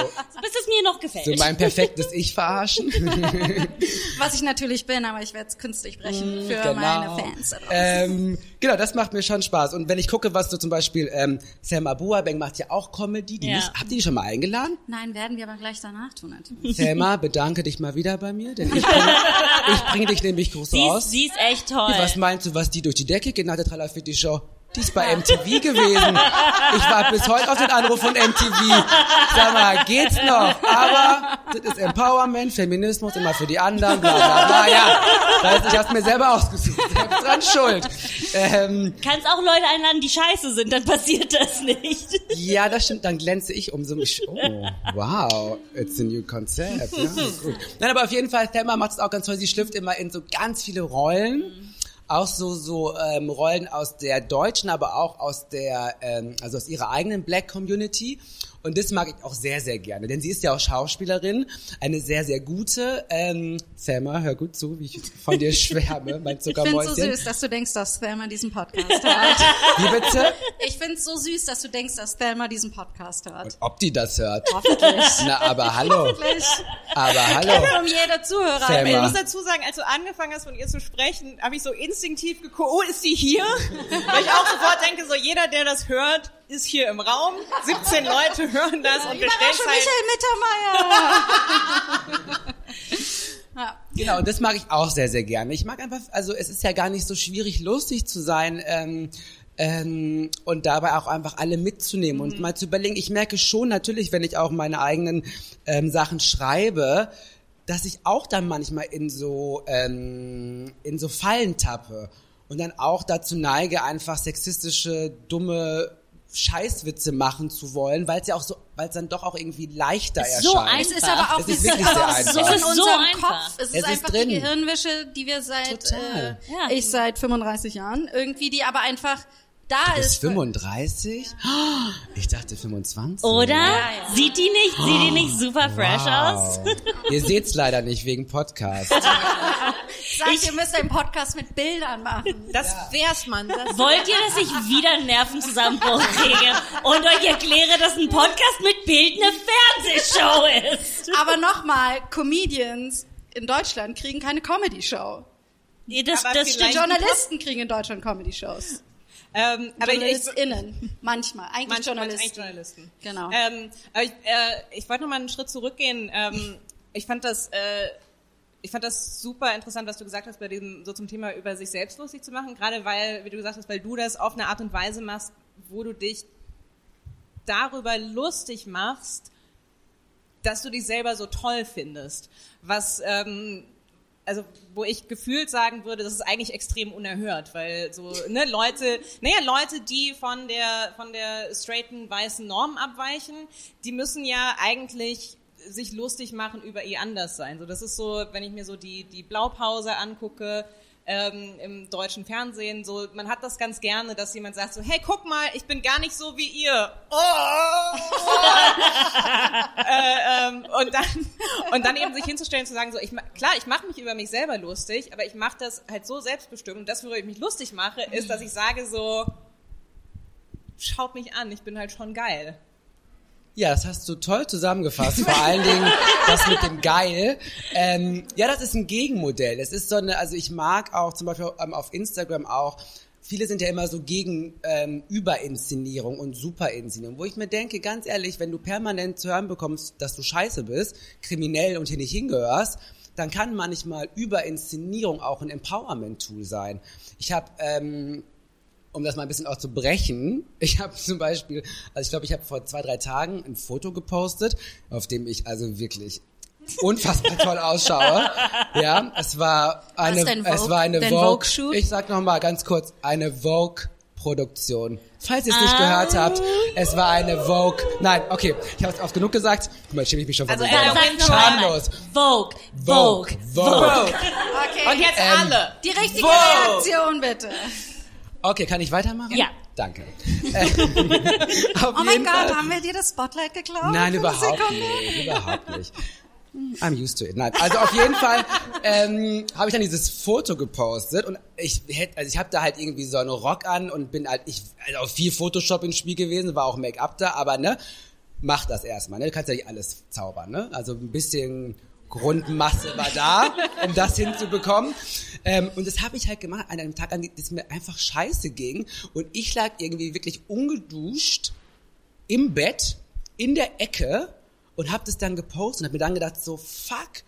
Bis es mir noch gefällt. so mein perfektes Ich verarschen. Was ich natürlich bin, aber ich werde es künstlich brechen für Genau. meine Fans. ähm, genau, das macht mir schon Spaß. Und wenn ich gucke, was so zum Beispiel ähm, Selma Buabeng macht ja auch Comedy. Die Ja. nicht, habt ihr die schon mal eingeladen? Nein, werden wir aber gleich danach tun natürlich. Selma, bedanke dich mal wieder bei mir, denn ich bringe, ich bringe dich nämlich groß sie, raus. ist, sie ist echt toll. Was meinst du, was die durch die Decke geht nach der Tralafitti Show? Die ist bei MTV gewesen. Ich war bis heute auf den Anruf von MTV. Sag mal, geht's noch? Aber das ist Empowerment, Feminismus, immer für die anderen, bla bla bla. Ja, das heißt, ich hab's mir selber ausgesucht. Selbst dran schuld. Ähm, Kannst auch Leute einladen, die scheiße sind, dann passiert das nicht. ja, das stimmt, dann glänze ich umso mehr. Oh, wow, it's a new concept. Ja, gut. Nein, aber auf jeden Fall, Thelma macht es auch ganz toll. Sie schlüpft immer in so ganz viele Rollen. Auch so, so ähm, Rollen aus der deutschen, aber auch aus der, ähm, also aus ihrer eigenen Black Community. Und das mag ich auch sehr, sehr gerne, denn sie ist ja auch Schauspielerin, eine sehr, sehr gute. Ähm, Thelma, hör gut zu, wie ich von dir schwärme, mein Ich finde es so Zuckermäuschen. süß, dass du denkst, dass Thelma diesen Podcast hört. Wie bitte? Ich finde es so süß, dass du denkst, dass Thelma diesen Podcast hört. Ob die das hört? Hoffentlich. Na, aber hallo. Hoffentlich. Aber hallo. Um jeder Zuhörer. Thelma. Ich muss dazu sagen, als du angefangen hast, von ihr zu sprechen, habe ich so instinktiv geguckt, oh, ist sie hier? Weil ich auch sofort denke, so jeder, der das hört, ist hier im Raum. 17 Leute hören das und wir stellen Überraschung, halt... Michael Mittermeier. ja. Genau, und das mag ich auch sehr, sehr gerne. Ich mag einfach, also es ist ja gar nicht so schwierig, lustig zu sein. Ähm, ähm, und dabei auch einfach alle mitzunehmen und mal zu überlegen. Ich merke schon natürlich, wenn ich auch meine eigenen ähm, Sachen schreibe, dass ich auch dann manchmal in so ähm, in so Fallen tappe und dann auch dazu neige, einfach sexistische, dumme Scheißwitze machen zu wollen, weil es ja auch so, weil es dann doch auch irgendwie leichter Ist erscheint. so Es ist aber auch, Es ist wirklich sehr aber auch einfach. so Es in ist so unserem einfach. Kopf. Es ist Es ist einfach drin. die Gehirnwäsche, die wir seit, Total. äh, Ja. ich seit 35 Jahren irgendwie, die aber einfach da Du bist ist. 35? Ich dachte 25. Oder? ja. Sieht die nicht, sieht die nicht super fresh aus? Wow. Ihr seht's leider nicht wegen Podcast. Sagt, ihr müsst einen Podcast mit Bildern machen. Das wär's, Mann. Das Wollt ihr, dass ich wieder einen Nervenzusammenbruch kriege und euch erkläre, dass ein Podcast mit Bild eine Fernsehshow ist? Aber nochmal, Comedians in Deutschland kriegen keine Comedy-Show. Nee, das, Aber das stimmt. Journalisten kriegen in Deutschland Comedy-Shows. Ähm, aber ich, JournalistInnen. Manchmal. Eigentlich manchmal Journalisten. eigentlich Journalisten. Genau. Ähm, aber ich, äh, ich wollte noch mal einen Schritt zurückgehen. Ähm, ich fand das, äh, ich fand das super interessant, was du gesagt hast, bei diesem so zum Thema über sich selbst lustig zu machen. Gerade weil, wie du gesagt hast, weil du das auf eine Art und Weise machst, wo du dich darüber lustig machst, dass du dich selber so toll findest. Was ähm, also wo ich gefühlt sagen würde, das ist eigentlich extrem unerhört, weil so ne Leute, naja Leute, die von der von der straighten weißen Norm abweichen, die müssen ja eigentlich sich lustig machen über ihr Anderssein. So das ist so, wenn ich mir so die die Blaupause angucke. Ähm, im deutschen Fernsehen, so man hat das ganz gerne, dass jemand sagt so, hey, guck mal, ich bin gar nicht so wie ihr. Oh! äh, ähm, und dann und dann eben sich hinzustellen und zu sagen so ich klar ich mache mich über mich selber lustig aber ich mache das halt so selbstbestimmt und das worüber ich mich lustig mache ist dass ich sage so schaut mich an ich bin halt schon geil Ja, das hast du toll zusammengefasst. Vor allen Dingen das mit dem Geil. Ähm, ja, das ist ein Gegenmodell. Es ist so eine, also ich mag auch zum Beispiel ähm, auf Instagram auch, viele sind ja immer so gegen ähm, Überinszenierung und Superinszenierung, wo ich mir denke, ganz ehrlich, wenn du permanent zu hören bekommst, dass du scheiße bist, kriminell und hier nicht hingehörst, dann kann manchmal Überinszenierung auch ein Empowerment-Tool sein. Ich habe ähm, um das mal ein bisschen auch zu brechen. Ich habe zum Beispiel, also ich glaube, ich habe vor zwei, drei Tagen ein Foto gepostet, auf dem ich also wirklich unfassbar toll ausschaue. Ja, es war eine, es Vogue- war eine Vogue, Vogue-Shoot? ich sag noch mal ganz kurz, eine Vogue-Produktion. Falls ihr es nicht gehört habt, es war eine Vogue, nein, okay, ich habe es oft genug gesagt, guck mal, schäme ich mich schon von Also, äh. Schamlos. Vogue, Vogue, Vogue, Vogue. Okay. und jetzt Ähm, alle Die richtige Wow. Reaktion bitte. Okay, kann ich weitermachen? Ja. Danke. Äh, Oh mein Gott, haben wir dir das Spotlight geklaut? Nein, überhaupt nicht. Überhaupt nicht. I'm used to it. Nein, also auf jeden Fall ähm, habe ich dann dieses Foto gepostet und ich hätte, also ich habe da halt irgendwie so einen Rock an und bin halt, ich, also auch viel Photoshop ins Spiel gewesen, war auch Make-up da, aber ne, mach das erstmal, ne, du kannst ja nicht alles zaubern, ne, also ein bisschen Grundmasse war da, um das hinzubekommen. Ähm, und das habe ich halt gemacht an einem Tag, an dem es mir einfach scheiße ging und ich lag irgendwie wirklich ungeduscht im Bett, in der Ecke und habe das dann gepostet und habe mir dann gedacht, so fuck,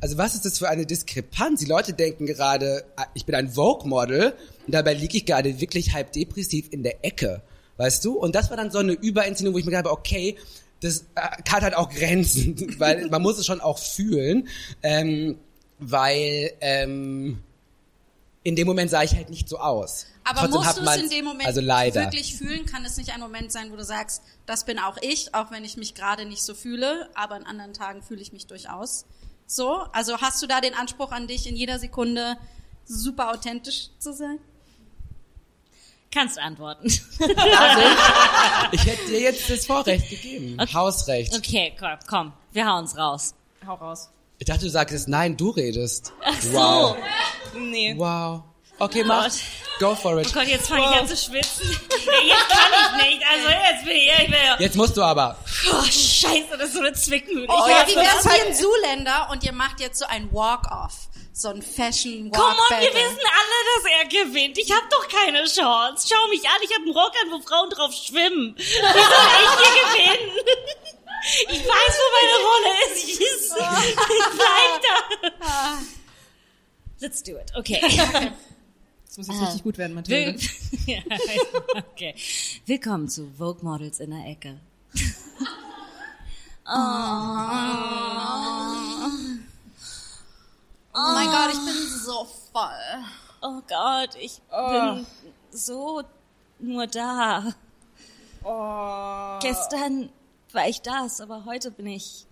also was ist das für eine Diskrepanz? Die Leute denken gerade, ah, ich bin ein Vogue-Model und dabei liege ich gerade wirklich halb depressiv in der Ecke, weißt du? Und das war dann so eine Überinszenierung, wo ich mir gedacht habe, okay, das äh, hat halt auch Grenzen, weil man muss es schon auch fühlen, ähm, weil ähm, in dem Moment sah ich halt nicht so aus. Aber Trotzdem musst du es in dem Moment also leider. wirklich fühlen? Kann es nicht ein Moment sein, wo du sagst, das bin auch ich, auch wenn ich mich gerade nicht so fühle, aber an anderen Tagen fühle ich mich durchaus so? Also hast du da den Anspruch an dich, in jeder Sekunde super authentisch zu sein? Kannst antworten. Ich hätte dir jetzt das Vorrecht gegeben. Hausrecht. Okay, komm, komm, wir hauen's raus. hau raus Ich dachte, du sagst nein, du redest. Wow. nee Wow. Okay, mach. Gott. Go for it. Oh Gott, jetzt fange ich an zu schwitzen. Nee, jetzt kann ich nicht. Also jetzt bin ich, ich bin ja, Jetzt musst du aber. oh scheiße, das ist so eine Zwickmühle. Oh, Ich ja, wie wär's wie in Zuländer und ihr macht jetzt so ein Walk-Off, so ein fashion walk Come on, wir battle wissen alle, dass er gewinnt. Ich hab doch keine Chance. Schau mich an, ich hab einen Rock an, wo Frauen drauf schwimmen. Wie soll ich hier gewinnen? Ich weiß, wo meine Rolle ist. Ich, ist, ich bleib da. Let's do it. Okay. das muss jetzt richtig gut werden Mathilde Will ja, okay. Willkommen zu Vogue Models in der Ecke. Oh mein Gott, ich bin so voll. Oh Gott, ich bin so nur da. Gestern war ich das, aber heute bin ich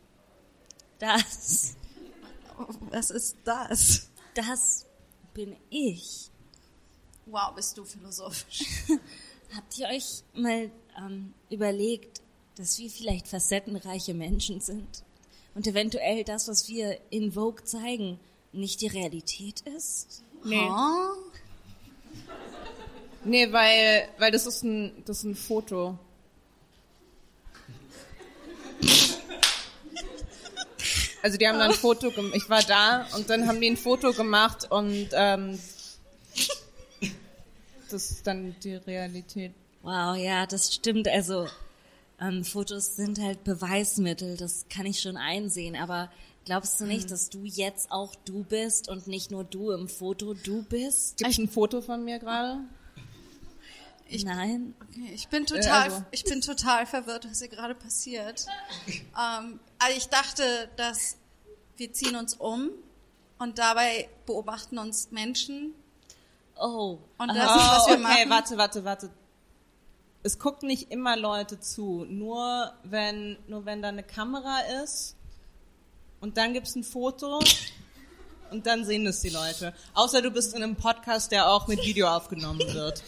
das. Was ist das? Das bin ich. Wow, bist du philosophisch. Habt ihr euch mal ähm, überlegt, dass wir vielleicht facettenreiche Menschen sind und eventuell das, was wir in Vogue zeigen, nicht die Realität ist? nee nee weil weil das ist ein das ist ein Foto Also die haben dann ein Foto gemacht. Ich war da und dann haben die ein Foto gemacht und ähm, das ist dann die Realität. Wow, ja, das stimmt. Also ähm, Fotos sind halt Beweismittel, das kann ich schon einsehen. Aber glaubst du Hm. nicht, dass du jetzt auch du bist und nicht nur du im Foto du bist? Gibt es ein Foto von mir gerade? Nein. Okay, ich bin total, also- ich bin total verwirrt, was hier gerade passiert. Ähm, also ich dachte, dass wir ziehen uns um und dabei beobachten uns Menschen Oh. und das ist, was wir okay, machen. warte, warte, warte. Es gucken nicht immer Leute zu, nur wenn, nur wenn da eine Kamera ist und dann gibt's ein Foto und dann sehen es die Leute. Außer du bist in einem Podcast, der auch mit Video aufgenommen wird.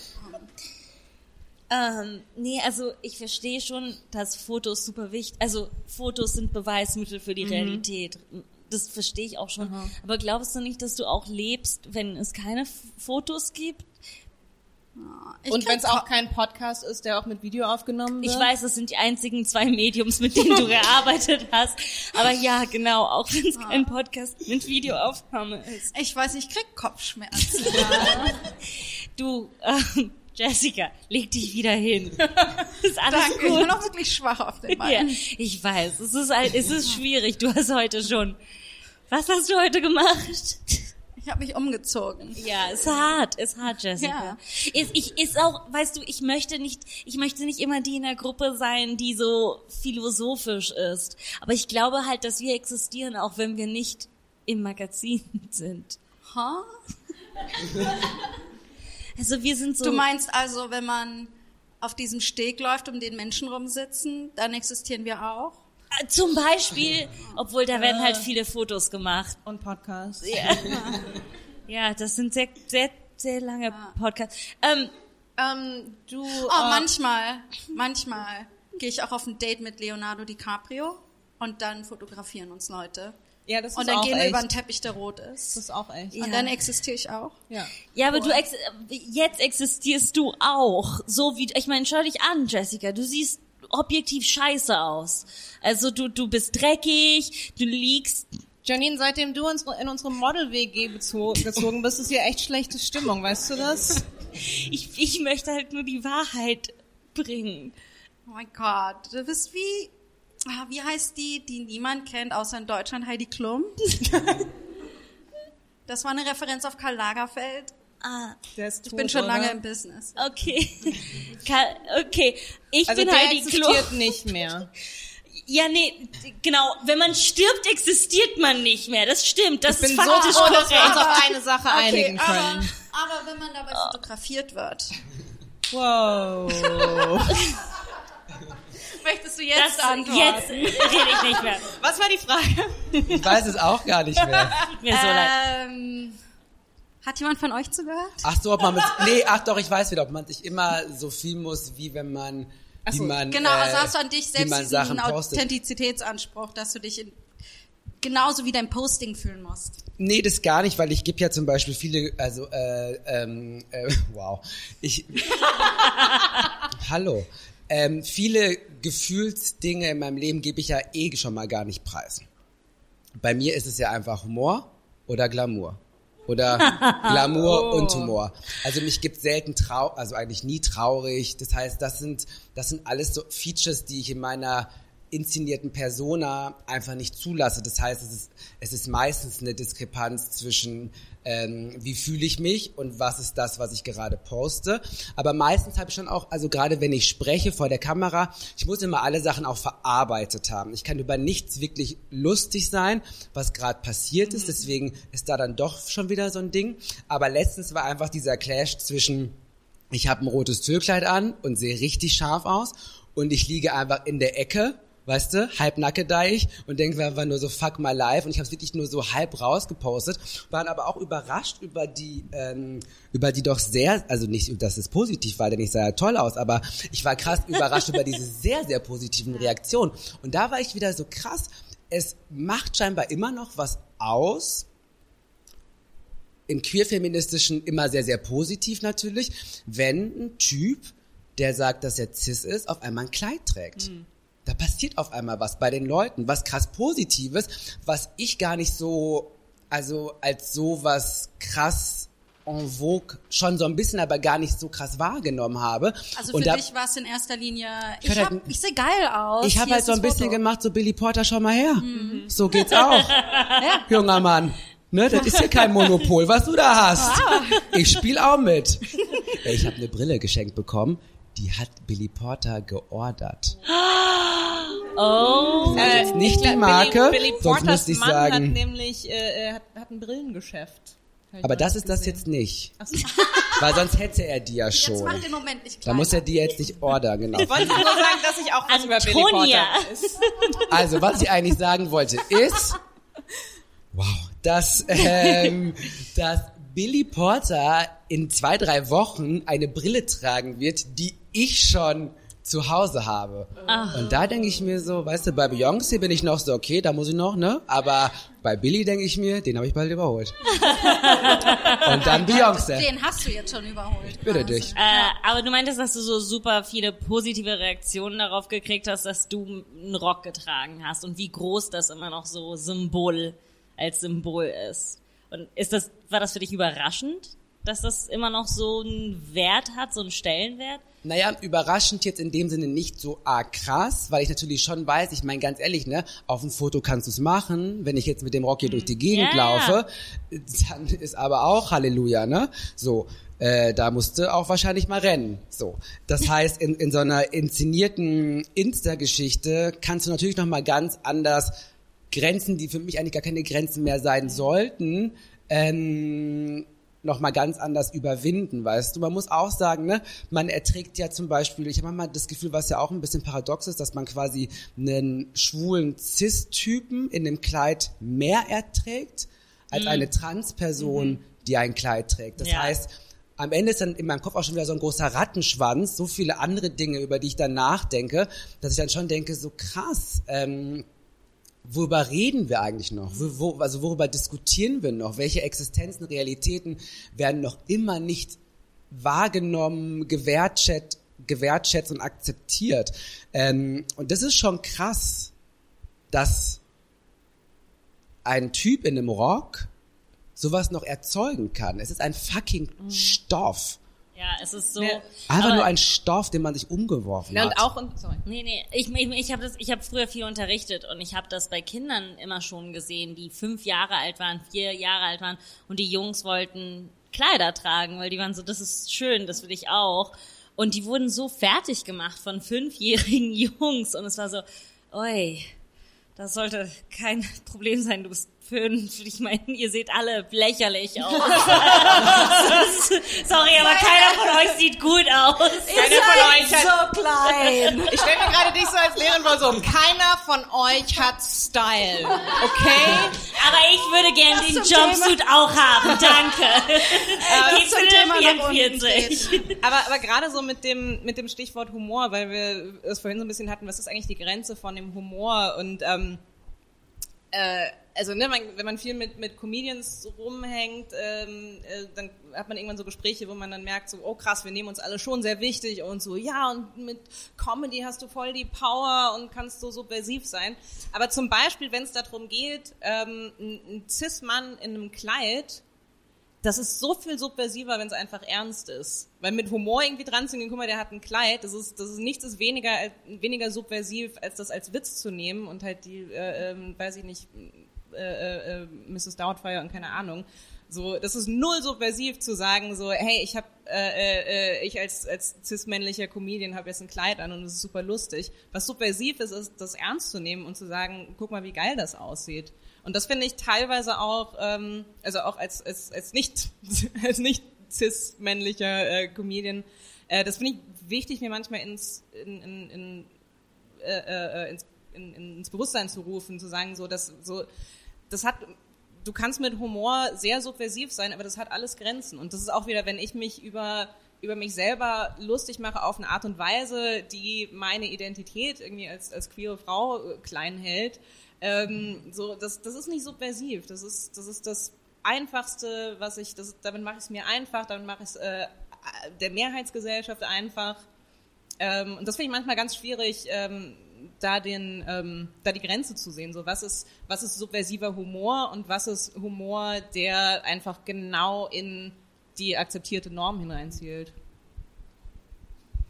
Ähm, nee, also ich verstehe schon, dass Fotos super wichtig, also Fotos sind Beweismittel für die Mhm. Realität. Das verstehe ich auch schon. Aber glaubst du nicht, dass du auch lebst, wenn es keine Fotos gibt? Ich und wenn es auch kein Podcast ist, der auch mit Video aufgenommen wird? Ich weiß, das sind die einzigen zwei Mediums, mit denen du gearbeitet hast. Aber ja, genau, auch wenn es kein Podcast mit Videoaufnahme ist. Ich weiß, ich krieg Kopfschmerzen. Du, ähm, Jessica, leg dich wieder hin. Ist alles Danke, ich bin gut. auch wirklich schwach auf den Ja, Beinen. ich weiß, es ist halt, es ist schwierig. Du hast heute schon. Was hast du heute gemacht? Ich habe mich umgezogen. Ja, ist hart, ist hart, Jessica. Ist, ich, ist auch, weißt du, ich möchte nicht, ich möchte nicht immer die in der Gruppe sein, die so philosophisch ist. Aber ich glaube halt, dass wir existieren, auch wenn wir nicht im Magazin sind. Ha? Also wir sind so. Du meinst also, wenn man auf diesem Steg läuft, um den Menschen rumsitzen, dann existieren wir auch? Äh, Zum Beispiel, obwohl da werden halt viele Fotos gemacht. Und Podcast. Ja, ja das sind sehr, sehr, sehr lange Podcasts. Ähm, Ähm, du. Oh, äh, manchmal, manchmal gehe ich auch auf ein Date mit Leonardo DiCaprio und dann fotografieren uns Leute. ja, das ist Und dann auch gehen wir echt. über einen Teppich, der rot ist. Das ist auch echt. Und dann existiere ich auch. Ja. Ja, aber du ex jetzt existierst du auch. So wie ich meine, schau dich an, Jessica. Du siehst objektiv scheiße aus. Also du du bist dreckig, du liegst. Janine, seitdem du in unsere Model-WG gezogen bist, ist hier echt schlechte Stimmung, weißt du das? Ich ich möchte halt nur die Wahrheit bringen. Oh mein Gott, du bist wie, ah, wie heißt die, die niemand kennt, außer in Deutschland, Heidi Klum? Das war eine Referenz auf Karl Lagerfeld. Ah, Der ist Ich bin schon lange im Business. okay. Ka- Okay, ich Also bin der Heidi Klum. existiert nicht mehr. Ja, nee, genau. Wenn man stirbt, existiert man nicht mehr. Das stimmt. Das Ich bin ist so faktisch froh, dass wir uns korrekt. auf eine Sache einigen aber, können. aber wenn man dabei fotografiert wird. Wow. Möchtest du Das, jetzt antworten? jetzt rede ich nicht mehr. Was war die Frage? Ich weiß es auch gar nicht mehr. Tut mir so leid. Hat jemand von euch zugehört? Ach so, ob man mit, nee, ach doch, ich weiß wieder, ob man sich immer so filmen muss, wie wenn man, wie man, Genau, äh, also hast du an dich selbst diesen Sachen. Authentizitätsanspruch, dass du dich in, genauso wie dein Posting fühlen musst. Nee, das gar nicht, weil ich gebe ja zum Beispiel viele, also, äh, ähm, äh, wow, ich, hallo, ähm, viele Gefühlsdinge in meinem Leben gebe ich ja eh schon mal gar nicht preis. Bei mir ist es ja einfach Humor oder Glamour. Oder Glamour und Humor. Also mich gibt selten trau, also eigentlich nie traurig. Das heißt, das sind, das sind alles so Features, die ich in meiner inszenierten Persona einfach nicht zulasse. Das heißt, es ist, es ist meistens eine Diskrepanz zwischen ähm, wie fühle ich mich und was ist das, was ich gerade poste. Aber meistens habe ich schon auch, also gerade wenn ich spreche vor der Kamera, ich muss immer alle Sachen auch verarbeitet haben. Ich kann über nichts wirklich lustig sein, was gerade passiert ist. Deswegen ist da dann doch schon wieder so ein Ding. Aber letztens war einfach dieser Clash zwischen ich habe ein rotes Tüllkleid an und sehe richtig scharf aus und ich liege einfach in der Ecke, weißt du, halb nackedeich und denke mir einfach nur so fuck my life. Und ich habe es wirklich nur so halb rausgepostet, waren aber auch überrascht über die ähm, über die doch sehr, also nicht, dass es positiv war, denn ich sah ja toll aus, aber ich war krass überrascht über diese sehr sehr positiven Reaktionen. Und da war ich wieder so krass, es macht scheinbar immer noch was aus, im queerfeministischen immer sehr, sehr positiv natürlich, wenn ein Typ, der sagt, dass er cis ist, auf einmal ein Kleid trägt. Da passiert auf einmal was bei den Leuten, was krass Positives, was ich gar nicht so, also als so was krass en vogue schon so ein bisschen, aber gar nicht so krass wahrgenommen habe. Also Und für da- dich war es in erster Linie, ich, hab hab, halt- ich sehe geil aus. Ich habe halt so ein bisschen Foto. gemacht, so Billy Porter, schau mal her. So geht's auch. Junger Mann. Ne, das ist hier kein Monopol, was du da hast. Ich spiel auch mit. Ich habe eine Brille geschenkt bekommen, die hat Billy Porter geordert. Oh. Das ist jetzt nicht die Marke, Billy, Billy Porters ich Mann hat sagen. nämlich äh, äh, hat, hat ein Brillengeschäft. Aber das ist das gesehen. jetzt nicht. Ach so. Weil sonst hätte er die ja Jetzt schon. mach den Moment nicht Da kleiner. muss er die jetzt nicht ordern, genau. Ich wollte nur sagen, dass ich auch was über Billy. Porter weiß. Also, was ich eigentlich sagen wollte, ist, wow, dass, ähm, dass Billy Porter in zwei, drei Wochen eine Brille tragen wird, die ich schon zu Hause habe. Und da denke ich mir so, weißt du, bei Beyoncé bin ich noch so, okay, da muss ich noch, ne? Aber bei Billy denke ich mir, den habe ich bald überholt. Und dann Beyoncé. Den hast du jetzt schon überholt. Bitte quasi. dich. Äh, aber du meintest, dass du so super viele positive Reaktionen darauf gekriegt hast, dass du einen Rock getragen hast und wie groß das immer noch so Symbol als Symbol ist. Und ist das, war das für dich überraschend, dass das immer noch so einen Wert hat, so einen Stellenwert? Naja, überraschend jetzt in dem Sinne nicht so arg krass, weil ich natürlich schon weiß, ich meine ganz ehrlich, ne, auf dem Foto kannst du es machen, wenn ich jetzt mit dem Rock hier durch die Gegend Ja, ja. laufe, dann ist aber auch Halleluja, ne? So, äh, da musste auch wahrscheinlich mal rennen. So, das heißt, in, in so einer inszenierten Insta-Geschichte kannst du natürlich noch mal ganz anders Grenzen, die für mich eigentlich gar keine Grenzen mehr sein sollten, ähm, noch mal ganz anders überwinden, weißt du. Man muss auch sagen, ne, man erträgt ja zum Beispiel, ich habe manchmal das Gefühl, was ja auch ein bisschen paradox ist, dass man quasi einen schwulen Cis-Typen in dem Kleid mehr erträgt als eine Trans-Person, die ein Kleid trägt. Das Ja. heißt, am Ende ist dann in meinem Kopf auch schon wieder so ein großer Rattenschwanz, so viele andere Dinge, über die ich dann nachdenke, dass ich dann schon denke, so krass, ähm, worüber reden wir eigentlich noch? Wo, also worüber diskutieren wir noch? Welche Existenzen, Realitäten werden noch immer nicht wahrgenommen, gewertschätzt, gewertschätzt und akzeptiert? Ähm, und das ist schon krass, dass ein Typ in einem Rock sowas noch erzeugen kann. Es ist ein fucking Stoff. Ja, es ist so. Ja. Einfach aber- nur ein Stoff, den man sich umgeworfen Ja, hat. und auch, und, sorry. Nee, nee, ich, ich, ich habe das, ich habe früher viel unterrichtet und ich habe das bei Kindern immer schon gesehen, die fünf Jahre alt waren, vier Jahre alt waren und die Jungs wollten Kleider tragen, weil die waren so, das ist schön, das will ich auch. Und die wurden so fertig gemacht von fünfjährigen Jungs und es war so, oi, das sollte kein Problem sein, du bist fünf. Ich meine, ihr seht alle lächerlich aus. Sorry, aber keiner von euch sieht gut aus. Keiner von euch hat, So klein. ich stelle mir gerade dich so als Lehrerin vor, so, keiner von euch hat Style, okay? Aber ich würde gerne den Jumpsuit auch haben, danke. ich zum bin Thema nach unten 44. Aber, aber gerade so mit dem, mit dem Stichwort Humor, weil wir es vorhin so ein bisschen hatten, was ist eigentlich die Grenze von dem Humor und ähm, äh, also ne, man, wenn man viel mit, mit Comedians rumhängt, ähm, äh, dann hat man irgendwann so Gespräche, wo man dann merkt, so, oh krass, wir nehmen uns alle schon sehr wichtig und so, ja, und mit Comedy hast du voll die Power und kannst so subversiv sein. Aber zum Beispiel, wenn es darum geht, ähm, ein, ein Cis-Mann in einem Kleid, das ist so viel subversiver, wenn es einfach ernst ist. Weil mit Humor irgendwie dran zu gehen, guck mal, der hat ein Kleid, das ist, das ist nichts ist weniger, weniger subversiv, als das als Witz zu nehmen und halt die, äh, ähm, weiß ich nicht, äh, äh, Mrs. Doubtfire und keine Ahnung. So, das ist null subversiv zu sagen, so, hey, ich hab, äh, äh, ich als, als cis-männlicher Comedian habe jetzt ein Kleid an und es ist super lustig. Was subversiv ist, ist, das ernst zu nehmen und zu sagen, guck mal, wie geil das aussieht. Und das finde ich teilweise auch, ähm, also auch als, als, als nicht, als nicht cis-männlicher äh, Comedian, äh, das finde ich wichtig, mir manchmal ins, in, in, in, äh, äh, ins, in, ins Bewusstsein zu rufen, zu sagen, so, dass, so, das hat, du kannst mit Humor sehr subversiv sein, aber das hat alles Grenzen. Und das ist auch wieder, wenn ich mich über, über mich selber lustig mache auf eine Art und Weise, die meine Identität irgendwie als, als queere Frau äh, klein hält, ähm, so, das, das ist nicht subversiv. Das ist, das ist das Einfachste, was ich, das, damit mache ich es mir einfach, damit mache ich es äh, der Mehrheitsgesellschaft einfach. Ähm, und das finde ich manchmal ganz schwierig, ähm, da den, ähm, da die Grenze zu sehen. So, was ist, was ist subversiver Humor und was ist Humor, der einfach genau in die akzeptierte Norm hineinzielt.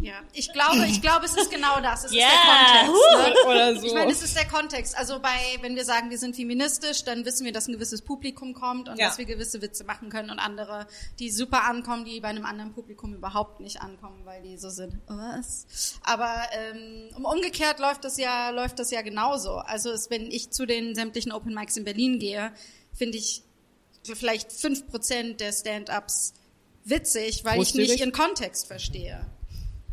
Ja, ich glaube, ich glaube, es ist genau das. Es Ja, ist der Kontext. Ne? Oder so. Ich meine, es ist der Kontext. Also bei, wenn wir sagen, wir sind feministisch, dann wissen wir, dass ein gewisses Publikum kommt und Ja. dass wir gewisse Witze machen können und andere, die super ankommen, die bei einem anderen Publikum überhaupt nicht ankommen, weil die so sind. Was? Aber ähm, um umgekehrt läuft das ja, läuft das ja genauso. Also es, wenn ich zu den sämtlichen Open Mics in Berlin gehe, finde ich vielleicht fünf Prozent der Stand-ups witzig, weil ich nicht ihren Kontext verstehe.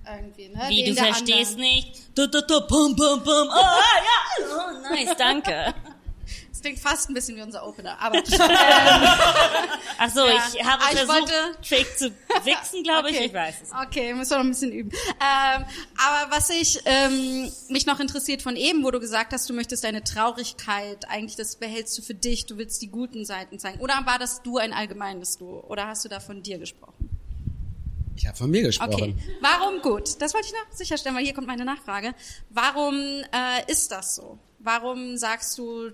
Irgendwie, ne? Wie, Den du verstehst anderen. nicht? Du, du, du, bum, bum, bum. Oh, ja. Oh, nice, danke. Das klingt fast ein bisschen wie unser Opener, aber Ach so, Ja. ich habe Ah, ich versucht, wollte- Fake zu wichsen, glaube ich. Ich weiß es. Okay, müssen wir noch ein bisschen üben. Ähm, aber was ich ähm, mich noch interessiert von eben, wo du gesagt hast, du möchtest deine Traurigkeit, eigentlich das behältst du für dich, du willst die guten Seiten zeigen. Oder war das du ein allgemeines Du? Oder hast du da von dir gesprochen? Ich habe von mir gesprochen. Okay. Warum gut? Das wollte ich noch sicherstellen, weil hier kommt meine Nachfrage. Warum äh, ist das so? Warum sagst du,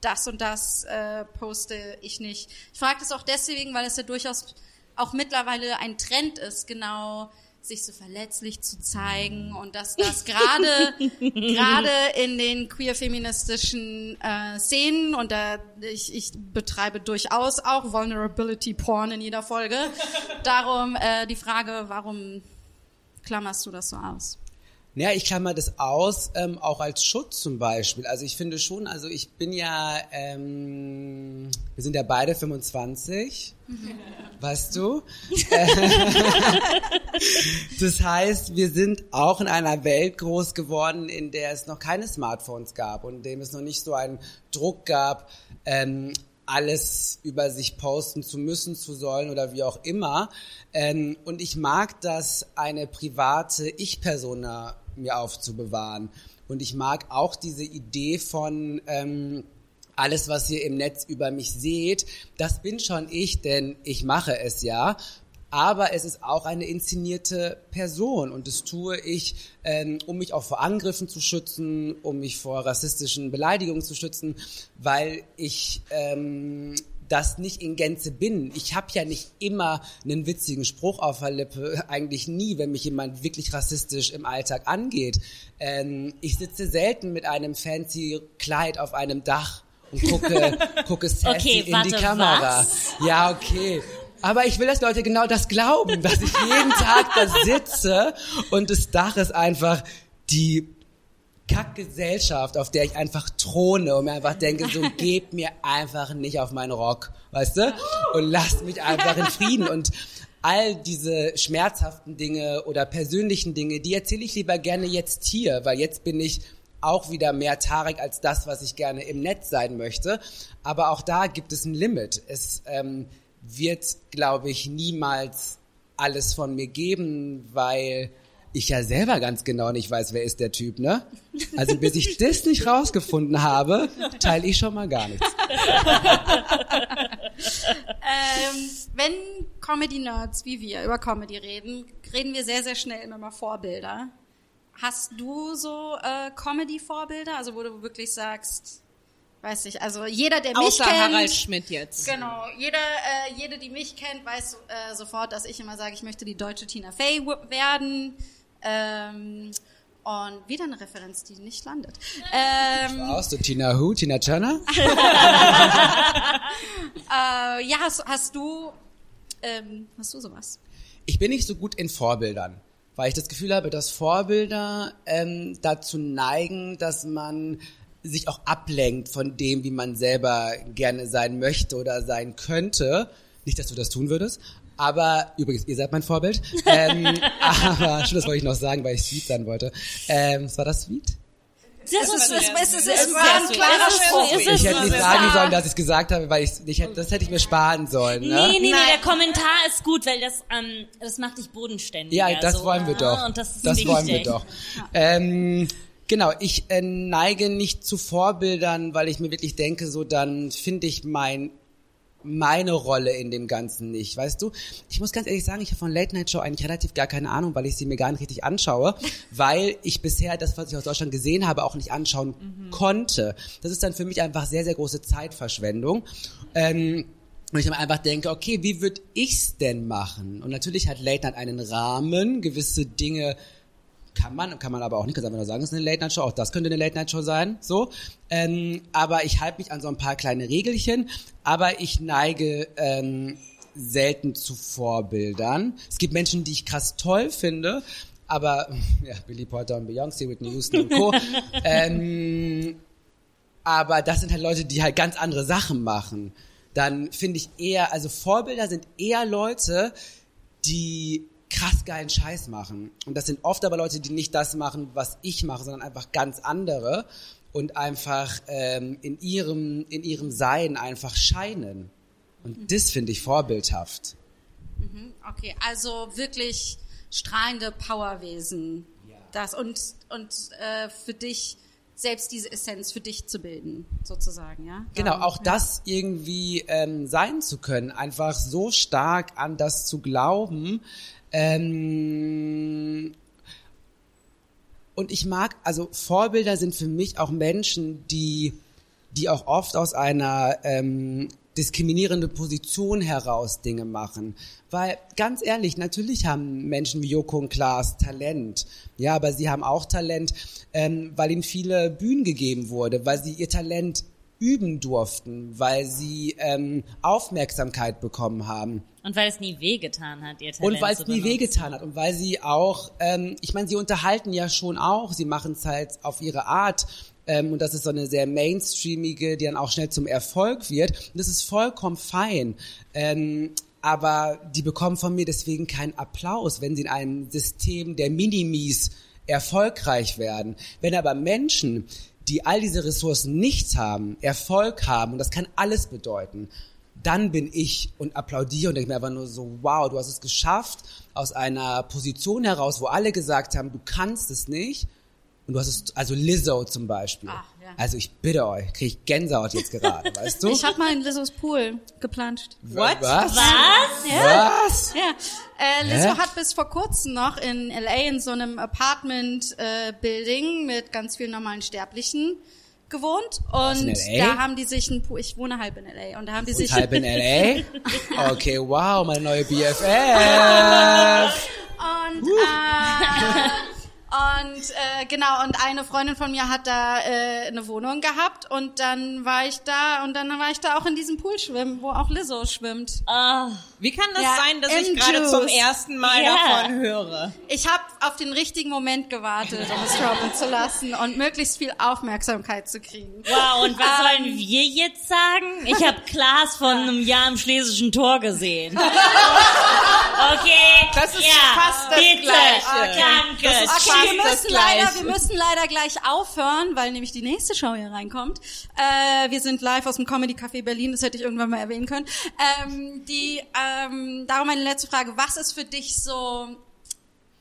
das und das äh, poste ich nicht? Ich frage das auch deswegen, weil es ja durchaus auch mittlerweile ein Trend ist, genau sich so verletzlich zu zeigen und dass das gerade gerade in den queer-feministischen äh, Szenen und da ich, ich betreibe durchaus auch Vulnerability Porn in jeder Folge. Darum äh, die Frage, warum klammerst du das so aus? Ja, ich klammer das aus, ähm, auch als Schutz zum Beispiel. Also ich finde schon, also ich bin ja, ähm, wir sind ja beide 25, weißt du? das heißt, wir sind auch in einer Welt groß geworden, in der es noch keine Smartphones gab und in dem es noch nicht so einen Druck gab, ähm, alles über sich posten zu müssen, zu sollen oder wie auch immer. Ähm, und ich mag das, eine private Ich-Persona mir aufzubewahren. Und ich mag auch diese Idee von ähm, alles, was ihr im Netz über mich seht, das bin schon ich, denn ich mache es ja. Aber es ist auch eine inszenierte Person und das tue ich, ähm, um mich auch vor Angriffen zu schützen, um mich vor rassistischen Beleidigungen zu schützen, weil ich ähm, das nicht in Gänze bin. Ich habe ja nicht immer einen witzigen Spruch auf der Lippe, eigentlich nie, wenn mich jemand wirklich rassistisch im Alltag angeht. Ähm, ich sitze selten mit einem fancy Kleid auf einem Dach und gucke, gucke sassy Okay, in die Kamera. was? Ja, okay. Aber ich will, dass Leute genau das glauben, dass ich jeden Tag da sitze und das Dach ist einfach die Kackgesellschaft, auf der ich einfach throne und mir einfach denke, so gebt mir einfach nicht auf meinen Rock, weißt du? Und lasst mich einfach in Frieden und all diese schmerzhaften Dinge oder persönlichen Dinge, die erzähle ich lieber gerne jetzt hier, weil jetzt bin ich auch wieder mehr Tarek als das, was ich gerne im Netz sein möchte. Aber auch da gibt es ein Limit. Es ähm, wird, glaube ich, niemals alles von mir geben, weil ich ja selber ganz genau nicht weiß, wer ist der Typ, ne? Also bis ich das nicht rausgefunden habe, teile ich schon mal gar nichts. Ähm, wenn Comedy-Nerds wie wir über Comedy reden, reden wir sehr, sehr schnell immer mal Vorbilder. Hast du so äh, Comedy-Vorbilder, also wo du wirklich sagst, weiß ich, also jeder, der mich Außer kennt, Harald Schmidt jetzt. Genau, jeder, äh, jede, die mich kennt, weiß äh, sofort, dass ich immer sage, ich möchte die deutsche Tina Fey werden. Ähm, und wieder eine Referenz, die nicht landet. Ähm, Aus du Tina Who, Tina Turner? äh, ja, hast, hast du, ähm, hast du sowas? Ich bin nicht so gut in Vorbildern, weil ich das Gefühl habe, dass Vorbilder ähm, dazu neigen, dass man sich auch ablenkt von dem, wie man selber gerne sein möchte oder sein könnte. Nicht, dass du das tun würdest. Aber übrigens, ihr seid mein Vorbild. Ähm, aber schon, das wollte ich noch sagen, weil ich sweet sein wollte. Ähm, was war das sweet? Das ist, Es ist, es ist, es ist war ein sehr klarer. Spruch. Ich hätte nicht sagen sollen, dass ich es gesagt habe, weil ich nicht hätte, das hätte ich mir sparen sollen. Ne? Nee, nee, nee, Nein. der Kommentar ist gut, weil das, ähm, das macht dich bodenständig. Ja, das so, wollen wir ah, doch. Und das ist das wichtig. wollen wir doch. Ähm, genau, ich äh, neige nicht zu Vorbildern, weil ich mir wirklich denke, so dann finde ich mein meine Rolle in dem Ganzen nicht, weißt du? Ich muss ganz ehrlich sagen, ich habe von Late Night Show eigentlich relativ gar keine Ahnung, weil ich sie mir gar nicht richtig anschaue, weil ich bisher das, was ich aus Deutschland gesehen habe, auch nicht anschauen konnte. Das ist dann für mich einfach sehr, sehr große Zeitverschwendung. Ähm, Und ich dann einfach denke, okay, wie würde ich's denn machen? Und natürlich hat Late Night einen Rahmen, gewisse Dinge kann man, kann man aber auch nicht, kann man nur sagen, es ist eine Late Night Show, auch das könnte eine Late Night Show sein, so. Ähm, aber ich halte mich an so ein paar kleine Regelchen, aber ich neige ähm, selten zu Vorbildern. Es gibt Menschen, die ich krass toll finde, aber ja, Billy Porter und Beyoncé, Whitney Houston und Co. ähm, aber das sind halt Leute, die halt ganz andere Sachen machen. Dann finde ich eher, also Vorbilder sind eher Leute, die krass geilen Scheiß machen. Und das sind oft aber Leute, die nicht das machen, was ich mache, sondern einfach ganz andere und einfach ähm, in ihrem in ihrem Sein einfach scheinen. Und das finde ich vorbildhaft. Okay, also wirklich strahlende Powerwesen. Das und und äh, für dich selbst diese Essenz für dich zu bilden, sozusagen, ja? Genau, Darum, auch das irgendwie ähm, sein zu können, einfach so stark an das zu glauben. Ähm, und ich mag, also Vorbilder sind für mich auch Menschen, die, die auch oft aus einer ähm, diskriminierenden Position heraus Dinge machen. Weil, ganz ehrlich, natürlich haben Menschen wie Joko und Klaas Talent. Ja, aber sie haben auch Talent, ähm, weil ihnen viele Bühnen gegeben wurde, weil sie ihr Talent üben durften, weil sie ähm, Aufmerksamkeit bekommen haben. Und weil es nie wehgetan hat, ihr Talent Und weil es nie wehgetan hat und weil sie auch, ähm, ich meine, sie unterhalten ja schon auch, sie machen es halt auf ihre Art. Ähm, und das ist so eine sehr mainstreamige, die dann auch schnell zum Erfolg wird. Und das ist vollkommen fein. Ähm, aber die bekommen von mir deswegen keinen Applaus, wenn sie in einem System der Minimis erfolgreich werden. Wenn aber Menschen, die all diese Ressourcen nicht haben, Erfolg haben, und das kann alles bedeuten, dann bin ich und applaudiere und denke mir einfach nur so, wow, du hast es geschafft, aus einer Position heraus, wo alle gesagt haben, du kannst es nicht. Und du hast es, also Lizzo zum Beispiel. Ach, ja. Also ich bitte euch, kriege ich Gänsehaut jetzt gerade, weißt du? Ich habe mal in Lizzo's Pool geplanscht. What? Was? Was? Was? Ja, äh, Lizzo Hä? hat bis vor kurzem noch in LA in so einem Apartment-Building mit ganz vielen normalen Sterblichen gewohnt und da haben die sich ein Pool, ich wohne halb in LA und da haben die sich Und halb in L.A.? Okay, wow, meine neue BFF. Und, äh, und äh, genau, und eine Freundin von mir hat da äh, eine Wohnung gehabt und dann war ich da und dann war ich da auch in diesem Pool schwimmen, wo auch Lizzo schwimmt. Ah, Wie kann das Ja, sein, dass ich gerade zum ersten Mal Ja. davon höre? Ich habe auf den richtigen Moment gewartet, um es droppen zu lassen und möglichst viel Aufmerksamkeit zu kriegen. wow, und was Ähm, sollen wir jetzt sagen? Ich habe Klaas von einem Jahr im Schlesischen Tor gesehen. Okay. Das ist ja, fast das bitte. Gleiche. Danke. Das ist Okay, wir müssen leider, wir müssen leider gleich aufhören, weil nämlich die nächste Show hier reinkommt. Äh, wir sind live aus dem Comedy Café Berlin, das hätte ich irgendwann mal erwähnen können. Ähm, die, ähm, darum meine letzte Frage: Was ist für dich so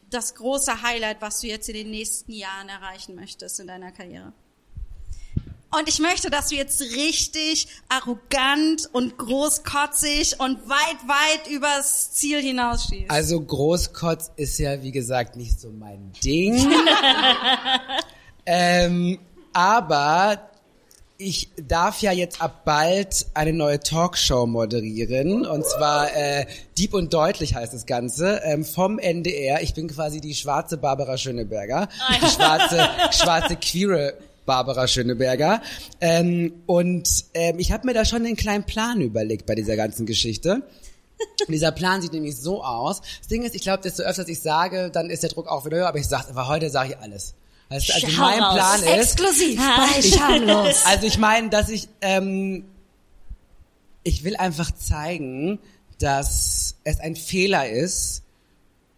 das große Highlight, was du jetzt in den nächsten Jahren erreichen möchtest in deiner Karriere? Und ich möchte, dass du jetzt richtig arrogant und großkotzig und weit, weit übers Ziel hinausschießt. Also Großkotz ist ja, wie gesagt, nicht so mein Ding. ähm, aber ich darf ja jetzt ab bald eine neue Talkshow moderieren. Und zwar äh, Dieb und Deutlich heißt das Ganze. Ähm, vom NDR. Ich bin quasi die schwarze Barbara Schöneberger. Die schwarze, schwarze queere Barbara Schöneberger. Ähm, und ähm, ich habe mir da schon einen kleinen Plan überlegt bei dieser ganzen Geschichte. Und dieser Plan sieht nämlich so aus. Das Ding ist, ich glaube, desto öfter ich sage, dann ist der Druck auch wieder höher. Aber ich sage, aber heute sage ich alles. Also, also mein raus. Plan ist, Exklusiv bei Schamlos. also ich meine, dass ich, ähm, ich will einfach zeigen, dass es ein Fehler ist,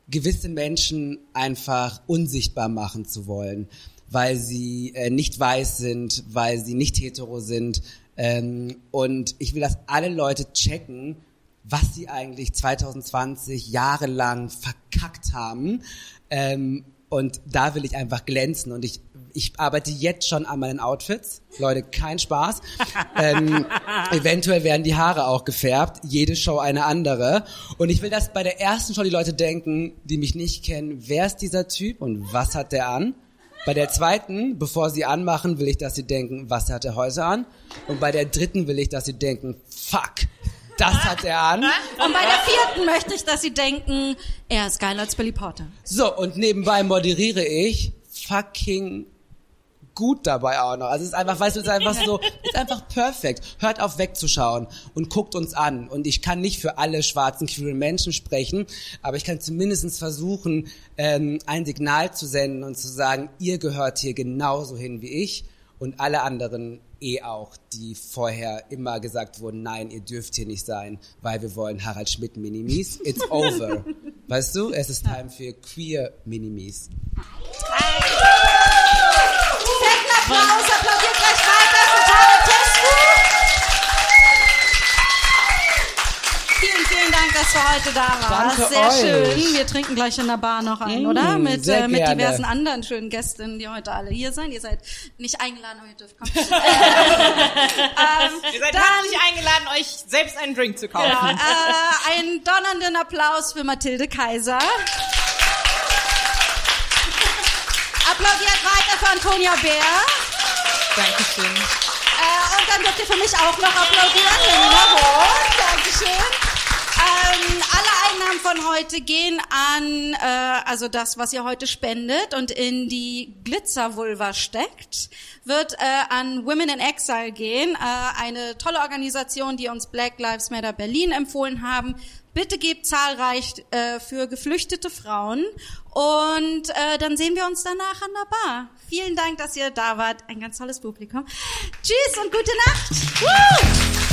gewisse Menschen einfach unsichtbar machen zu wollen, weil sie äh, nicht weiß sind, weil sie nicht hetero sind. Ähm, und ich will, dass alle Leute checken, was sie eigentlich 2020 jahrelang verkackt haben. Ähm, und da will ich einfach glänzen und ich ich arbeite jetzt schon an meinen Outfits. Leute, kein Spaß. ähm, eventuell werden die Haare auch gefärbt. Jede Show eine andere. Und ich will, dass bei der ersten Show die Leute denken, die mich nicht kennen, wer ist dieser Typ und was hat der an? Bei der zweiten, bevor sie anmachen, will ich, dass sie denken, was hat er heute an? Und bei der dritten will ich, dass sie denken, fuck, das hat er an. Und bei der vierten möchte ich, dass sie denken, er ist geiler als Billy Porter. So, und nebenbei moderiere ich fucking gut dabei auch noch. Also es ist einfach, weißt du, es ist einfach so, es ist einfach perfekt. Hört auf wegzuschauen und guckt uns an. Und ich kann nicht für alle schwarzen queeren Menschen sprechen, aber ich kann zumindest versuchen, ähm, ein Signal zu senden und zu sagen, ihr gehört hier genauso hin wie ich und alle anderen eh auch, die vorher immer gesagt wurden, nein, ihr dürft hier nicht sein, weil wir wollen Harald Schmidt Minimis. It's over. Weißt du, es ist time für queer Minimis. Applaus, applaudiert gleich weiter für Tara Tesfu. Vielen, vielen Dank, dass du heute da warst. Danke Sehr euch. schön. Wir trinken gleich in der Bar noch ein, Mm, oder? Mit, äh, mit gerne. diversen anderen schönen Gästinnen, die heute alle hier sind. Ihr seid nicht eingeladen, aber ihr dürft kommen. ähm, Ihr seid dann, herzlich eingeladen, euch selbst einen Drink zu kaufen. ja, äh, einen donnernden Applaus für Mathilde Kaiser. Applaudiert weiter für Antonia Bär. Dankeschön. Äh, und dann dürft ihr für mich auch noch applaudieren. Jawohl, Dankeschön. Ähm, alle Einnahmen von heute gehen an, äh, also das, was ihr heute spendet und in die Glitzervulva steckt, wird äh, an Women in Exile gehen, äh, eine tolle Organisation, die uns Black Lives Matter Berlin empfohlen haben. Bitte gebt zahlreich äh, für geflüchtete Frauen und äh, dann sehen wir uns danach an der Bar. Vielen Dank, dass ihr da wart. Ein ganz tolles Publikum. Tschüss und gute Nacht. Woo!